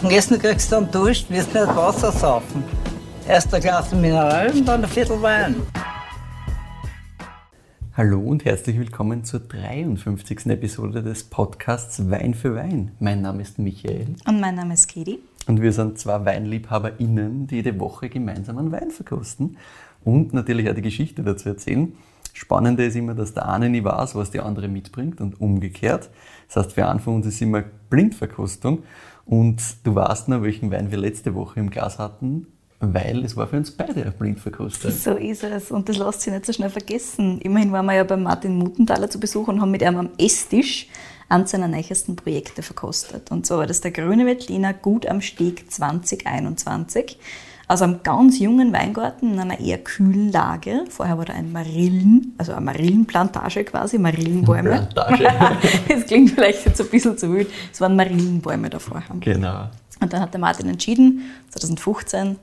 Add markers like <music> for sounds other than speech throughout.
Und Essen kriegst du dann Durst, wirst nicht Wasser saufen. Erst ein Glas Mineral und dann ein Viertel Wein. Hallo und herzlich willkommen zur 53. Episode des Podcasts Wein für Wein. Mein Name ist Michael. Und mein Name ist Katie. Und wir sind zwei WeinliebhaberInnen, die jede Woche gemeinsam einen Wein verkosten und natürlich auch die Geschichte dazu erzählen. Spannende ist immer, dass der eine nie weiß, was der andere mitbringt und umgekehrt. Das heißt, für einen von uns ist immer Blindverkostung und du weißt noch, welchen Wein wir letzte Woche im Glas hatten, weil es war für uns beide eine Blindverkostung. So ist es und das lässt sich nicht so schnell vergessen. Immerhin waren wir ja bei Martin Mutenthaler zu Besuch und haben mit ihm am Esstisch eines seiner neuesten Projekte verkostet. Und zwar war das der Grüne Veltliner Gut am Steg 2021 aus einem ganz jungen Weingarten in einer eher kühlen Lage. Vorher war da ein Marillen, also eine Marillenplantage quasi, Marillenbäume. Plantage. <laughs> das klingt vielleicht jetzt ein bisschen zu wild. Es waren Marillenbäume davor. Genau. Und dann hat der Martin entschieden, 2015,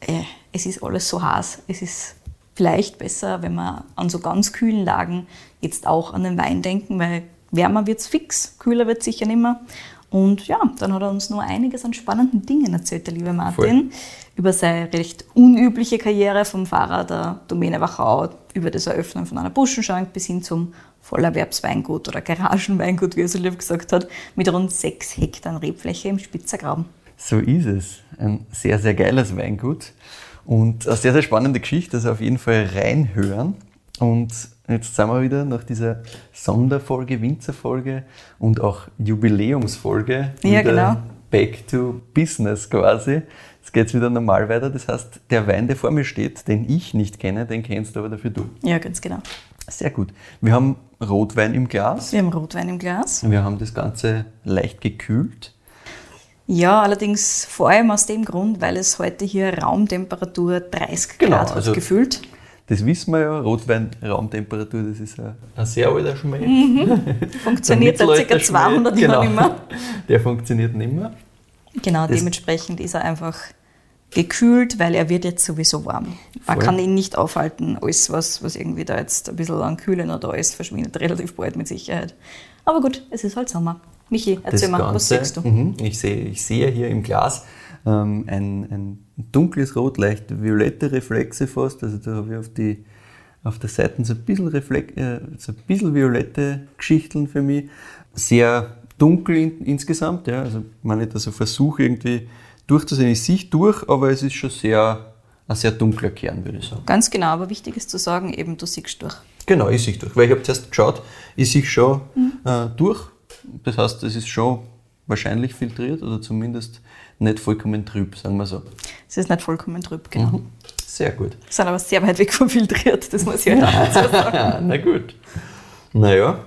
äh, es ist alles so heiß, es ist vielleicht besser, wenn wir an so ganz kühlen Lagen jetzt auch an den Wein denken, weil wärmer wird es fix, kühler wird es sicher nicht mehr. Und ja, dann hat er uns nur einiges an spannenden Dingen erzählt, der liebe Martin, Voll. Über seine recht unübliche Karriere vom Fahrer der Domäne Wachau, über das Eröffnen von einer Buschenschank bis hin zum Vollerwerbsweingut oder Garagenweingut, wie er so lieb gesagt hat, mit rund sechs Hektar Rebfläche im Spitzergraben. So ist es. Ein sehr, sehr geiles Weingut und eine sehr, sehr spannende Geschichte, also auf jeden Fall reinhören. Und jetzt sind wir wieder nach dieser Sonderfolge, Winzerfolge und auch Jubiläumsfolge. Ja, genau. Back to Business quasi. Jetzt geht es wieder normal weiter. Das heißt, der Wein, der vor mir steht, den ich nicht kenne, den kennst du aber dafür du. Ja, ganz genau. Sehr gut. Wir haben Rotwein im Glas. Wir haben Rotwein im Glas. Wir haben das Ganze leicht gekühlt. Ja, allerdings vor allem aus dem Grund, weil es heute hier Raumtemperatur 30 genau, Grad hat also gefühlt. Das wissen wir ja, Rotwein, Raumtemperatur, das ist ein, ein sehr alter Schmäh. Mhm. <laughs> Funktioniert seit ca. 200 Jahren genau. nicht mehr. Der funktioniert nicht mehr. Genau, das dementsprechend ist er einfach gekühlt, weil er wird jetzt sowieso warm. Man Voll. kann ihn nicht aufhalten, alles was, was irgendwie da jetzt ein bisschen an Kühlen oder da ist, verschwindet <laughs> relativ bald mit Sicherheit. Aber gut, es ist halt Sommer. Michi, erzähl das mal, Ganze, was siehst du? Mh, ich, sehe, ich sehe hier im Glas ähm, ein, ein dunkles Rot, leicht violette Reflexe fast. Also da habe ich auf, die, auf der Seite so ein bisschen, Reflex, äh, so ein bisschen violette Geschichten für mich. Sehr dunkel in, insgesamt. Ja. Also wenn ich da so versuche irgendwie durchzusehen, ich sehe durch, aber es ist schon sehr ein sehr dunkler Kern, würde ich sagen. Ganz genau, aber wichtig ist zu sagen, eben du siehst durch. Genau, ich sehe durch. Weil ich habe zuerst geschaut, ich sehe schon mhm. äh, durch. Das heißt, es ist schon wahrscheinlich filtriert oder zumindest nicht vollkommen trüb, sagen wir so. Es ist nicht vollkommen trüb, genau. Mhm. Sehr gut. Wir sind aber sehr weit weg vom filtriert, das muss ich halt <laughs> auch dazu sagen. Na gut. Naja,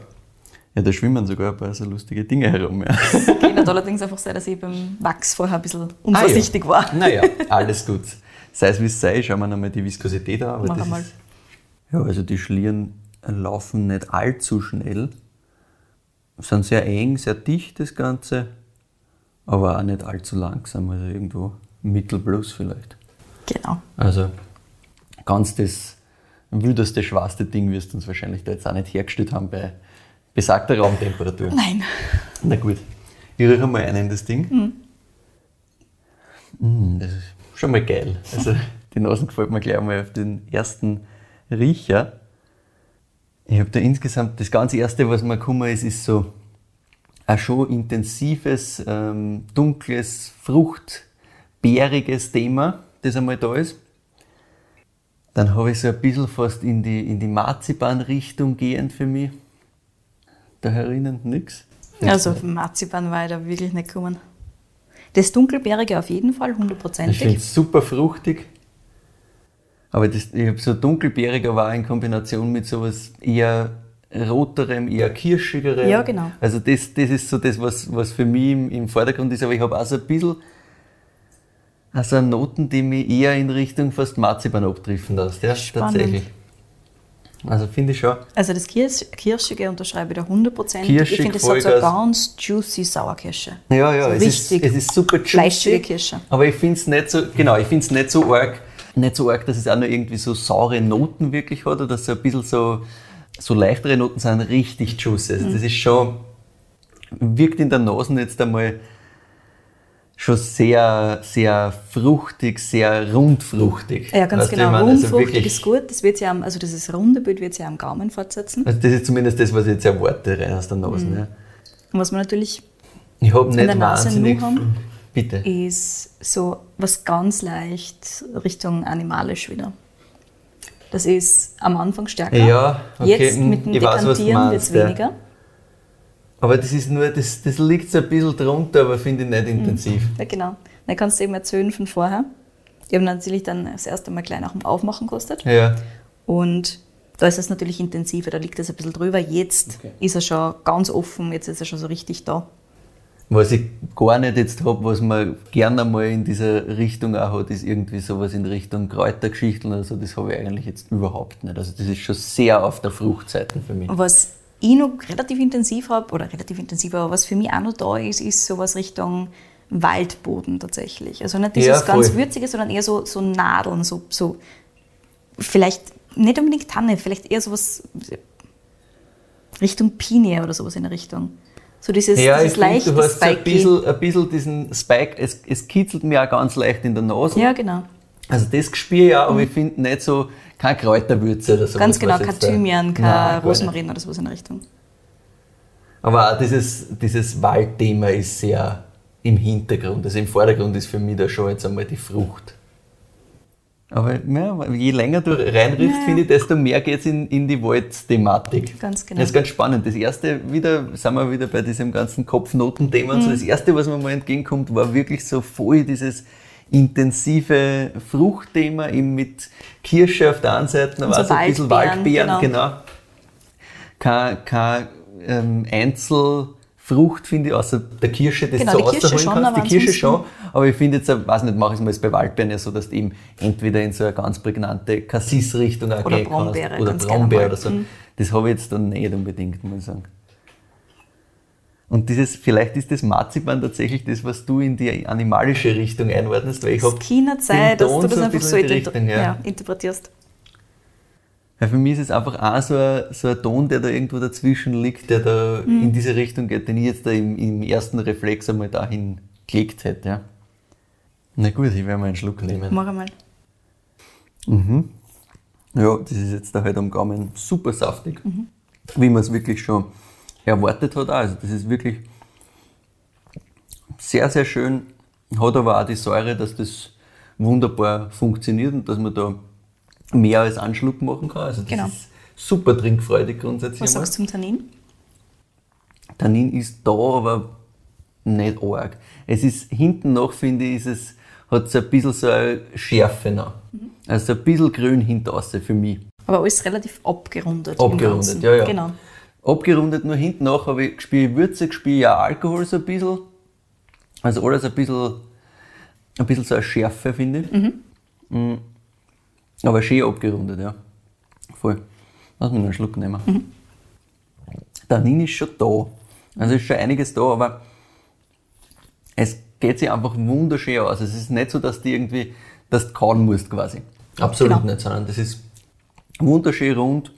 ja, da schwimmen sogar ein paar so lustige Dinge herum. Ja. <laughs> Geht allerdings einfach sein, dass ich beim Wachs vorher ein bisschen unvorsichtig ah, ja. war. Naja, <laughs> alles gut. Sei es wie es sei, schauen wir nochmal die Viskosität an. Aber Mach mal. Ist, ja, also die Schlieren laufen nicht allzu schnell sind sehr eng, sehr dicht das Ganze, aber auch nicht allzu langsam, also irgendwo Mittelplus vielleicht. Genau. Also ganz das wildeste, schwarste Ding wirst du uns wahrscheinlich da jetzt auch nicht hergestellt haben bei besagter Raumtemperatur. Nein. Na gut. Ich rieche mal einen in das Ding. Mhm. Mm, das ist schon mal geil. Also <laughs> die Nase gefällt mir gleich mal auf den ersten Riecher. Ich habe da insgesamt, das ganze erste, was mir gekommen ist, ist so ein schon intensives, ähm, dunkles, fruchtbeeriges Thema, das einmal da ist. Dann habe ich so ein bisschen fast in die, in die Marzipan-Richtung gehend für mich. Da herinnen nichts. Also auf Marzipan war ich da wirklich nicht gekommen. Das Dunkelbeerige auf jeden Fall, hundertprozentig. Ich finde es super fruchtig. Aber das, ich habe so dunkelbeeriger war in Kombination mit sowas eher roterem, eher kirschigerem. Ja, genau. Also das, das ist so das, was, was für mich im, im Vordergrund ist. Aber ich habe auch so ein bisschen also Noten, die mich eher in Richtung fast Marzipan abdriften lässt. Ja, Spannend. tatsächlich. Also finde ich schon. Also das Kirschige unterschreibe ich da 100%. ich finde, es hat so eine ganz juicy Sauerkirsche. Ja, ja, so es, richtig ist, es ist super juicy. Fleischige Kirsche. Aber ich finde es nicht so, genau, ich finde es nicht so arg nicht so arg, dass es auch noch irgendwie so saure Noten wirklich hat oder so ein bisschen so, so leichtere Noten sind richtig juicy. Also das ist schon, wirkt in der Nase jetzt einmal schon sehr, sehr fruchtig, sehr rundfruchtig. Ja, ganz Weißt genau. meine, also Rundfruchtig wirklich- ist gut. Das wird sich am, also dieses runde Bild wird sich am Gaumen fortsetzen. Also das ist zumindest das, was ich jetzt erwarte, rein aus der Nase. Mhm. Ja. Und was man natürlich Ich habe der nicht Nase wahnsinnig... nur haben? Bitte. ist so was ganz leicht Richtung animalisch wieder. Das ist am Anfang stärker. Ja, okay, Jetzt hm, mit dem ich Dekantieren wird es meinst, ja. Aber das ist nur, das, das liegt so ein bisschen drunter, aber finde ich nicht intensiv. Ja, genau. Dann kannst du eben erzählen von vorher. Die haben natürlich dann das erste Mal nach dem Aufmachen gekostet. Ja. Und da ist es natürlich intensiver, da liegt es ein bisschen drüber. Jetzt Okay. ist er schon ganz offen, jetzt ist er schon so richtig da. Was ich gar nicht jetzt habe, was man gerne mal in dieser Richtung auch hat, ist irgendwie sowas in Richtung Kräutergeschichten oder so. Das habe ich eigentlich jetzt überhaupt nicht. Also das ist schon sehr auf der Fruchtseite für mich. Was ich noch relativ intensiv habe, oder relativ intensiv, aber was für mich auch noch da ist, ist sowas Richtung Waldboden tatsächlich. Also nicht dieses Ja, ganz. Würzige, sondern eher so, so Nadeln, so, so vielleicht nicht unbedingt Tanne, vielleicht eher sowas Richtung Pinie oder sowas in der Richtung. So dieses, Ja, dieses leichte du hast so ein bisschen, ein bisschen diesen Spike, es, es kitzelt mir auch ganz leicht in der Nase. Ja, genau. Also das ich auch, aber ich finde nicht so, keine Kräuterwürze oder so. Ganz genau, kein Thymian, kein. Rosmarin oder sowas in der Richtung. Aber auch dieses, dieses Waldthema ist sehr im Hintergrund. Also im Vordergrund ist für mich da schon jetzt einmal die Frucht. Aber ja, je länger du reinriffst, Ja. finde ich, desto mehr geht es in, in die Waldthematik. Ganz genau. Das ist ganz spannend. Das erste, wieder, sind wir wieder bei diesem ganzen Kopfnotenthema. und Mhm. So das erste, was mir mal entgegenkommt, war wirklich so voll dieses intensive Fruchtthema, eben mit Kirsche auf der einen Seite, aber so auch so ein bisschen Waldbeeren, genau. genau keine, keine ähm, Einzelfrucht, finde ich, außer der Kirsche, das Genau, du Kirsche rausholen kannst. Die Kirsche schon, aber ich finde jetzt, äh, weiß nicht, mache ich es mal jetzt bei Waldbeeren ja so, dass du eben entweder in so eine ganz prägnante Cassis-Richtung gehen Brombeere, kannst. Oder Brombeere oder so. Mhm. Das habe ich jetzt dann nicht unbedingt, muss ich sagen. Und dieses, vielleicht ist das Marzipan tatsächlich das, was du in die animalische Richtung einordnest, weil ich habe ist keine Zeit, dass du das so einfach so in die inter Richtung, ja. ja, interpretierst. Ja, für mich ist es einfach auch so ein, so ein Ton, der da irgendwo dazwischen liegt, der da Mhm. in diese Richtung geht, den ich jetzt da im, im ersten Reflex einmal dahin gelegt hätte. Ja. Na gut, ich werde mal einen Schluck nehmen. Mach einmal. Ja, das ist jetzt da halt am Gaumen super saftig, Mhm. wie man es wirklich schon erwartet hat. auch. Also das ist wirklich sehr, sehr schön, hat aber auch die Säure, dass das wunderbar funktioniert und dass man da mehr als einen Schluck machen kann. Also das Genau. ist super trinkfreudig grundsätzlich. Was einmal. sagst du zum Tannin? Tannin ist da, aber nicht arg. Es ist hinten noch, finde ich, ist es, hat so ein bisschen so eine Schärfe noch. Mhm. Also ein bisschen grün hinteraußen für mich. Aber alles relativ abgerundet. Abgerundet, ja, ja. Genau. Abgerundet nur hinten nach, aber ich spiele Würze, ich spiele ja Alkohol so ein bisschen. Also alles ein bisschen, ein bisschen so eine Schärfe, finde ich. Mhm. Aber schön abgerundet, ja. Voll. Lass mich noch einen Schluck nehmen. Mhm. Tannin ist schon da. Also ist schon einiges da, aber es geht sich einfach wunderschön aus. Es ist nicht so, dass du irgendwie, dass du kauen musst quasi. Absolut Genau. nicht, sondern das ist wunderschön rund.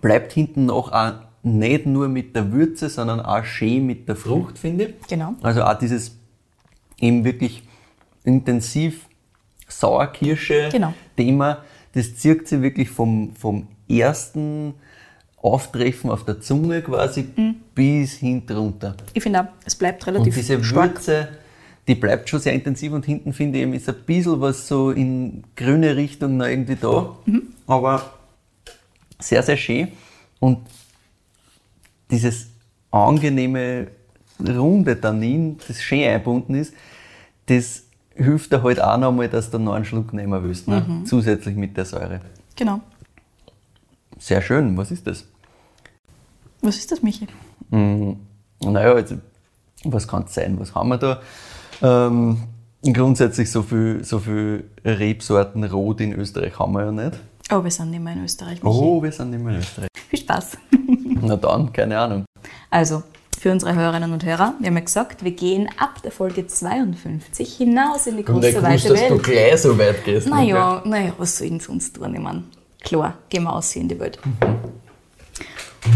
Bleibt hinten noch auch nicht nur mit der Würze, sondern auch schön mit der Frucht, finde ich. Genau. Also auch dieses eben wirklich intensiv Sauerkirsche Genau. Thema, das zieht sich wirklich vom, vom ersten Auftreffen auf der Zunge quasi Mhm. bis hinten runter. Ich finde auch, es bleibt Und relativ diese stark. Würze, die bleibt schon sehr intensiv und hinten finde ich eben ist ein bisschen was so in grüne Richtung noch irgendwie da. Mhm. Aber sehr, sehr schön. Und dieses angenehme, runde Tannin, das schön eingebunden ist, das hilft dir halt auch nochmal, dass du noch einen Schluck nehmen willst, ne? Mhm. zusätzlich mit der Säure. Genau. Sehr schön, was ist das? Was ist das, Michi? Mm, Naja, also, was kann es sein? Was haben wir da? Ähm, grundsätzlich so viel, so viel Rebsorten rot in Österreich haben wir ja nicht. Oh, wir sind nicht mehr in Österreich, Michi. Oh, wir sind nicht mehr in Österreich. Viel Spaß. <laughs> Na dann, keine Ahnung. Also, für unsere Hörerinnen und Hörer, wir haben ja gesagt, wir gehen ab der Folge 52 hinaus in die große, weite Welt. gleich so weit gehst. ne, Naja, naja, was soll denn sonst tun? Ich meine, klar, gehen wir aus hier in die Welt.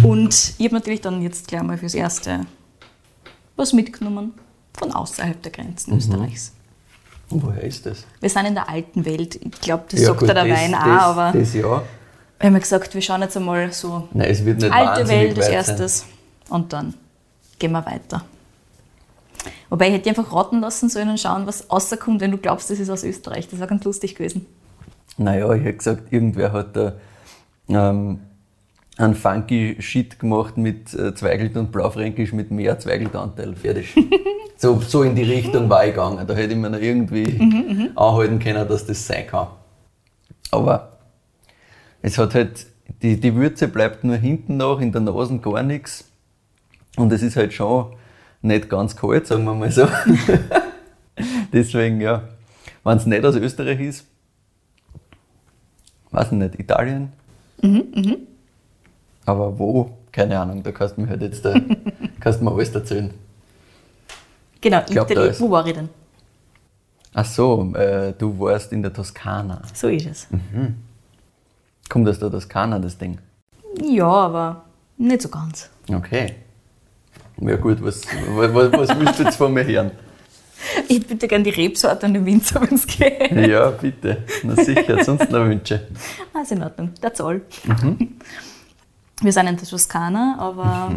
Und ich habe natürlich dann jetzt gleich mal fürs Erste was mitgenommen. von außerhalb der Grenzen Österreichs. Und woher ist das? Wir sind in der alten Welt. Ich glaube, das sagt ja der das, Wein auch, das, aber Das ja. wir haben gesagt, wir schauen jetzt einmal so Nein, es wird nicht alte Welt als erstes und dann gehen wir weiter. Wobei ich hätte einfach raten lassen sollen und schauen, was rauskommt, wenn du glaubst, das ist aus Österreich. Das wäre ganz lustig gewesen. Sein. Naja, ich hätte gesagt, irgendwer hat da ähm, einen funky Shit gemacht mit äh, Zweigelt und Blaufränkisch mit mehr Zweigeltanteil. Fertig. <laughs> so, so in die Richtung war ich gegangen. Da hätte ich mir noch irgendwie anhalten können, dass das sein kann. Aber es hat halt, die, die Würze bleibt nur hinten nach, in der Nase gar nichts. Und es ist halt schon nicht ganz kalt, sagen wir mal so. <laughs> Deswegen, ja, wenn es nicht aus Österreich ist, weiß ich nicht, Italien. Aber wo? Keine Ahnung, da kannst du mir halt jetzt da, <laughs> kannst du mir alles erzählen. Genau, glaub, ist- Wo war ich denn? Ach so, äh, du warst in der Toskana. So ist es. Kommt aus der Toskana, das Ding? Ja, aber nicht so ganz. Okay. Ja gut, was, was, was willst du jetzt von mir hören? <laughs> Ich bitte gerne die Rebsorte und den Winzer, wenn es geht. Ja, bitte. Na sicher, sonst noch Wünsche. <laughs> Also in Ordnung, that's all. Wir sind in der Toskana, aber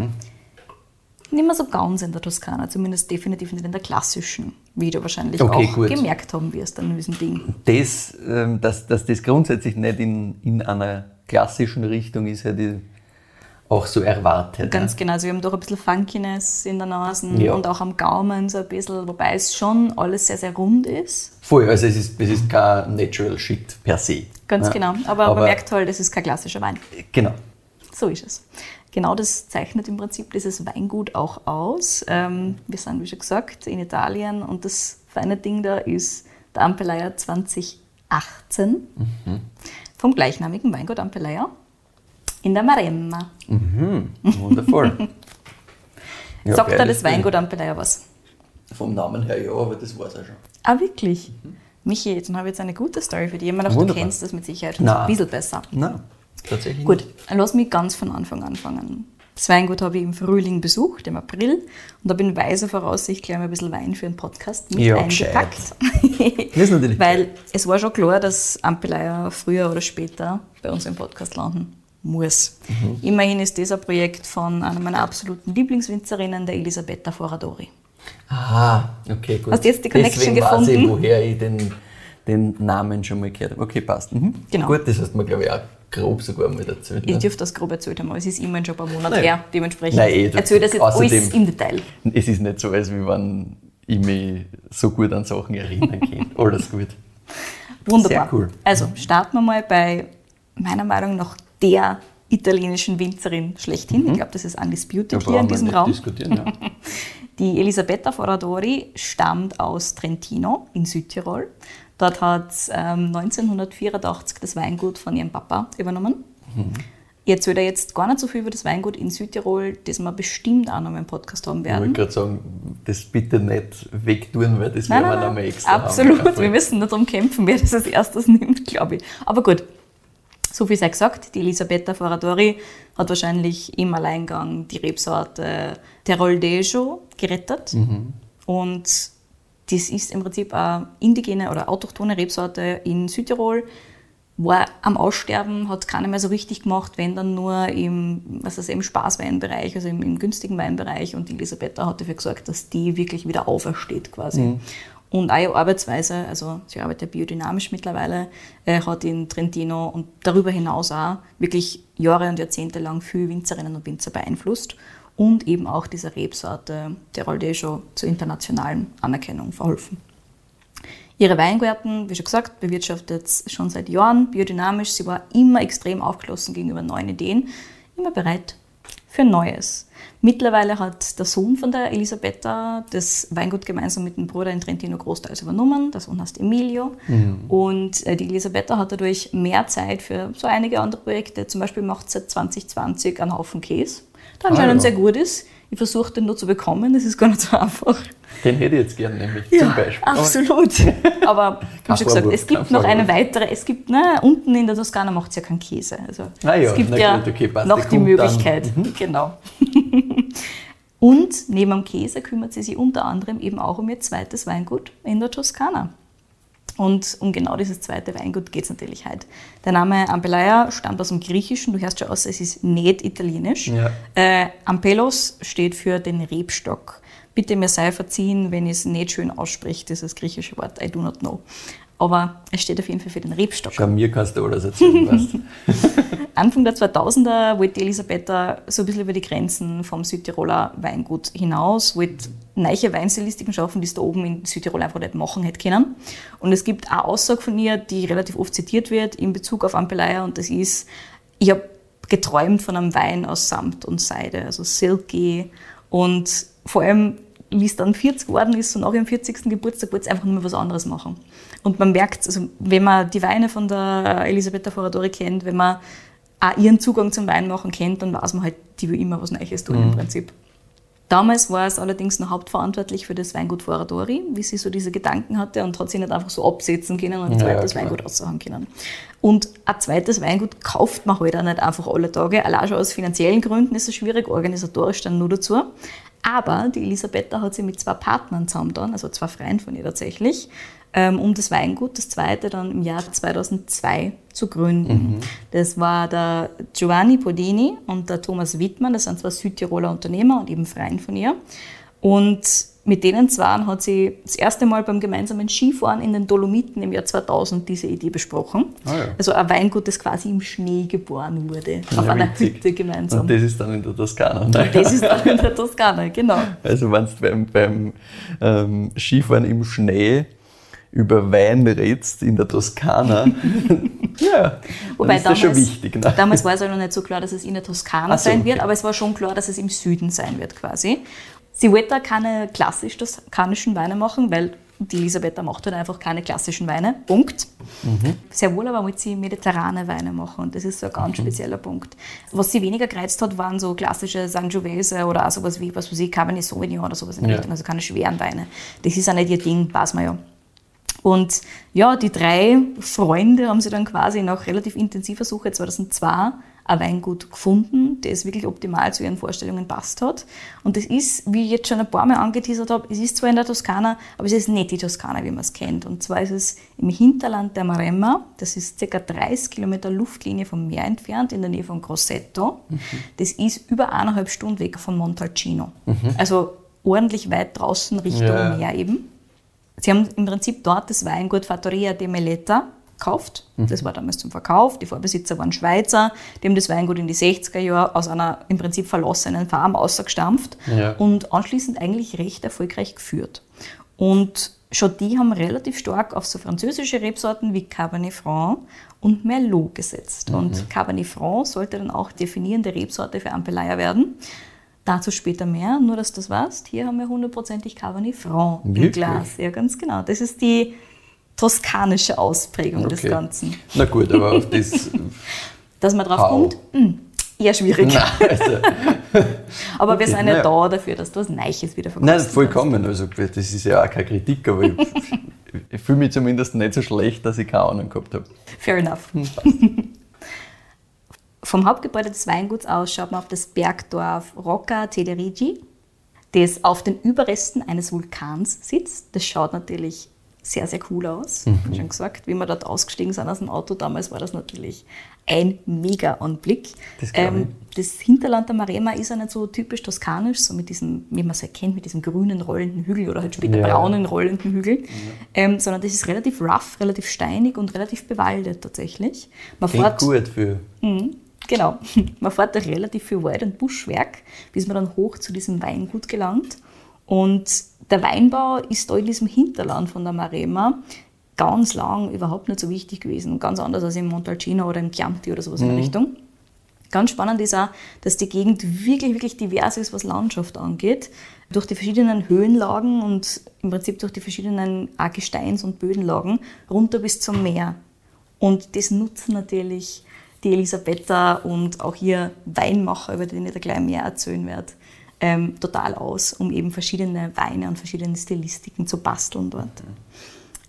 nicht mehr so ganz in der Toskana, zumindest definitiv nicht in der klassischen, wie du wahrscheinlich Okay, auch gut. gemerkt haben wirst an diesem Ding. Das, ähm, dass, dass das grundsätzlich nicht in, in einer klassischen Richtung ist, hätte ich auch so erwartet. Ganz ja. genau, also wir haben doch ein bisschen Funkiness in der Nase Ja. und auch am Gaumen so ein bisschen, wobei es schon alles sehr, sehr rund ist. Voll, also es ist, es ist kein Natural Shit per se. Ganz Ja. genau, aber, man merkt halt, es ist kein klassischer Wein. Genau. So ist es. Genau das zeichnet im Prinzip dieses Weingut auch aus. Ähm, wir sind, wie schon gesagt, in Italien und das feine Ding da ist der Ampelaya 2018 vom gleichnamigen Weingut Ampelaya in der Maremma. Mhm. Wundervoll. <laughs> Ja, Sagt da das. Weingut Ampelaya was? Vom Namen her ja, aber das war's auch schon. Ah, wirklich? Michi, jetzt habe ich jetzt eine gute Story für dich. Ich meine, du kennst das mit Sicherheit schon ein bisschen besser. Nein, tatsächlich Gut, lass mich ganz von Anfang anfangen. Das Weingut habe ich im Frühling besucht, im April, und habe in weiser Voraussicht gleich mal ein bisschen Wein für einen Podcast mit Ja, eingepackt. Das ist natürlich <laughs> Weil es war schon klar, dass Ampelaya früher oder später bei uns im Podcast landen muss. Mhm. Immerhin ist das ein Projekt von einer meiner absoluten Lieblingswinzerinnen, der Elisabetta Foradori. Ah, okay, gut. Hast du jetzt die Connection Deswegen weiß ich, gefunden? woher ich den, den Namen schon mal gehört habe. Okay, passt. Mhm. Genau. Gut, das hast du mir, glaube ich, auch grob sogar mal erzählt. Ich Ne? dürfte das grob erzählt haben, aber es ist immerhin schon ein paar Monate Nein. her. Dementsprechend Nein, eh, erzähle das jetzt außerdem- alles im Detail. Es ist nicht so, als wie wenn ich mich so gut an Sachen erinnern kann. <laughs> Alles gut. Wunderbar. Sehr cool. Also starten wir mal bei meiner Meinung nach der italienischen Winzerin schlechthin. Ich glaube, das ist undisputed Da hier in diesem Raum. diskutieren. Ja. <laughs> Die Elisabetta Foradori stammt aus Trentino in Südtirol. Dort hat ähm, 1984 das Weingut von ihrem Papa übernommen. Mhm. Ich erzähle jetzt gar nicht so viel über das Weingut in Südtirol, das wir bestimmt auch noch mal im Podcast haben Ich werden. wollte gerade sagen, das bitte nicht wegtun, weil das Nein, werden wir nochmal nein. extra Absolut. haben. Wir müssen darum kämpfen, wer das als erstes <laughs> nimmt, glaube ich. Aber gut, so viel sei gesagt. Die Elisabetta Foradori hat wahrscheinlich im Alleingang die Rebsorte Teroldejo gerettet. Mhm. Und das ist im Prinzip eine indigene oder autochthone Rebsorte in Südtirol. War am Aussterben, hat keiner mehr so richtig gemacht, wenn dann nur im, was ist, im Spaßweinbereich, also im, im günstigen Weinbereich. Und Elisabetta hat dafür gesorgt, dass die wirklich wieder aufersteht quasi. Und auch ihre Arbeitsweise, also sie arbeitet biodynamisch mittlerweile, äh, hat in Trentino und darüber hinaus auch wirklich Jahre und Jahrzehnte lang viele Winzerinnen und Winzer beeinflusst und eben auch dieser Rebsorte Teroldejo zur internationalen Anerkennung verholfen. Ihre Weingärten, wie schon gesagt, bewirtschaftet schon seit Jahren biodynamisch. Sie war immer extrem aufgeschlossen gegenüber neuen Ideen, immer bereit für Neues. Mittlerweile hat der Sohn von der Elisabetta das Weingut gemeinsam mit dem Bruder in Trentino großteils übernommen. Der Sohn heißt Emilio. Und äh, die Elisabetta hat dadurch mehr Zeit für so einige andere Projekte. Zum Beispiel macht sie seit 2020 einen Haufen Käse, der anscheinend ja. sehr gut ist. Ich versuche den nur zu bekommen, das ist gar nicht so einfach. Den hätte ich jetzt gern nämlich, Ja, zum Beispiel. absolut. <laughs> Aber wie Kein schon gesagt, es gibt noch eine weitere, es gibt, ne, unten in der Toskana macht es ja keinen Käse. Also Ah ja, es gibt na ja gut, okay, noch die dann. Mhm. Möglichkeit. Genau. <laughs> Und neben dem Käse kümmert sie sich unter anderem eben auch um ihr zweites Weingut in der Toskana. Und um genau dieses zweite Weingut geht es natürlich heute. Der Name Ampelaya stammt aus dem Griechischen, du hörst schon aus, es ist nicht italienisch. Ja. Äh, Ampelos steht für den Rebstock. Bitte mir sei verziehen, wenn ich es nicht schön ausspricht, dieses griechische Wort, I do not know. Aber es steht auf jeden Fall für den Rebstock. Schau, mir kannst du alles erzählen, <laughs> weißt Anfang der 2000er wollte Elisabetta so ein bisschen über die Grenzen vom Südtiroler Weingut hinaus, wollte neue Weinstilistiken schaffen, die es da oben in Südtirol einfach nicht machen hätte können. Und es gibt eine Aussage von ihr, die relativ oft zitiert wird in Bezug auf Ampelaya und das ist, ich habe geträumt von einem Wein aus Samt und Seide, also silky und vor allem wie es dann 40 geworden ist und nach ihrem 40. Geburtstag wollte sie einfach nur was anderes machen. Und man merkt, also wenn man die Weine von der Elisabetta Foradori kennt, wenn man auch ihren Zugang zum Weinmachen kennt, dann weiß man halt, die will immer was Neues tun mhm. im Prinzip. Damals war es allerdings noch hauptverantwortlich für das Weingut Foradori, wie sie so diese Gedanken hatte und hat sie nicht einfach so absetzen können und ein zweites ja, Weingut aussagen können. Und ein zweites Weingut kauft man halt auch nicht einfach alle Tage. Allein schon aus finanziellen Gründen ist es schwierig, organisatorisch dann nur dazu. Aber die Elisabetta hat sie mit zwei Partnern zusammen, also zwei Freien von ihr tatsächlich, ähm, um das Weingut, das zweite, dann im Jahr 2002 zu gründen. Mhm. Das war der Giovanni Podini und der Thomas Wittmann, das sind zwei Südtiroler Unternehmer und eben Freien von ihr. Und mit denen zwei hat sie das erste Mal beim gemeinsamen Skifahren in den Dolomiten im Jahr 2000 diese Idee besprochen. Ah, ja. Also ein Weingut, das quasi im Schnee geboren wurde, ja, auf einer witzig. Hütte gemeinsam. Und das ist dann in der Toskana. Und das ist dann in der Toskana, genau. Also wenn du beim, beim ähm, Skifahren im Schnee über Wein redst in der Toskana, <laughs> ja, Wobei ist damals, das schon wichtig. Ne? Damals war es ja noch nicht so klar, dass es in der Toskana so, sein okay. wird, aber es war schon klar, dass es im Süden sein wird quasi. Sie wollte keine klassisch toskanischen Weine machen, weil die Elisabetta macht halt einfach keine klassischen Weine. Punkt. Mhm. Sehr wohl aber wollte sie mediterrane Weine machen und das ist so ein ganz mhm. spezieller Punkt. Was sie weniger gereizt hat, waren so klassische Sangiovese oder auch sowas wie, was weiß ich, Cabernet Sauvignon oder sowas in ja. Richtung, also keine schweren Weine. Das ist auch nicht ihr Ding, weiß man ja. Und ja, die drei Freunde haben sie dann quasi nach relativ intensiver Suche 2002 ein Weingut gefunden, das wirklich optimal zu ihren Vorstellungen passt hat. Und das ist, wie ich jetzt schon ein paar Mal angeteasert habe, es ist zwar in der Toskana, aber es ist nicht die Toskana, wie man es kennt. Und zwar ist es im Hinterland der Maremma, das ist ca. 30 Kilometer Luftlinie vom Meer entfernt, in der Nähe von Grosseto. Mhm. Das ist über eineinhalb Stunden weg von Montalcino. Mhm. Also ordentlich weit draußen Richtung ja. Meer eben. Sie haben im Prinzip dort das Weingut Fattoria de Meleta gekauft. Mhm. Das war damals zum Verkauf. Die Vorbesitzer waren Schweizer. Die haben das Weingut in die 60er Jahre aus einer im Prinzip verlassenen Farm ausgestampft ja. und anschließend eigentlich recht erfolgreich geführt. Und schon die haben relativ stark auf so französische Rebsorten wie Cabernet Franc und Merlot gesetzt. Mhm. Und Cabernet Franc sollte dann auch definierende Rebsorte für Ampelaya werden. Dazu später mehr, nur dass du das weißt. Hier haben wir hundertprozentig Cabernet Franc Wirklich? im Glas. Ja, ganz genau. Das ist die toskanische Ausprägung okay. des Ganzen. Na gut, aber auf das. <laughs> Dass man drauf How? kommt, mh, hm, eher schwierig. Nein, <laughs> also, aber okay, wir sind ja da dafür, dass du was Neues wieder verkaufst. Nein, vollkommen. Also, das ist ja auch keine Kritik, aber ich, ich fühle mich zumindest nicht so schlecht, dass ich keine Ahnung gehabt habe. Fair enough. <laughs> Vom Hauptgebäude des Weinguts aus schaut man auf das Bergdorf Rocca Telerigi, das auf den Überresten eines Vulkans sitzt. Das schaut natürlich sehr, sehr cool aus. Mhm. Schon gesagt, wie wir dort ausgestiegen sind aus dem Auto damals, war das natürlich ein Mega-Anblick. Das, ähm, das, Hinterland der Marema ist ja nicht so typisch toskanisch, so mit diesem, wie man es erkennt, mit diesem grünen rollenden Hügel oder halt später ja. braunen rollenden Hügel, ja. ähm, sondern das ist relativ rough, relativ steinig und relativ bewaldet tatsächlich. Man Klingt fährt, gut für... Mh, genau. <laughs> Man fährt da relativ viel Wald- und Buschwerk, bis man dann hoch zu diesem Weingut gelangt. Und der Weinbau ist da in diesem Hinterland von der Marema ganz lang überhaupt nicht so wichtig gewesen. Ganz anders als im Montalcino oder im Chianti oder sowas mhm. in der mhm. Richtung. Ganz spannend ist auch, dass die Gegend wirklich, wirklich divers ist, was Landschaft angeht. Durch die verschiedenen Höhenlagen und im Prinzip durch die verschiedenen Gesteins- und Bödenlagen runter bis zum Meer. Und das nutzen natürlich die Elisabetta und auch hier Weinmacher, über den ich da gleich mehr erzählen werde, ähm, total aus, um eben verschiedene Weine und verschiedene Stilistiken zu basteln dort.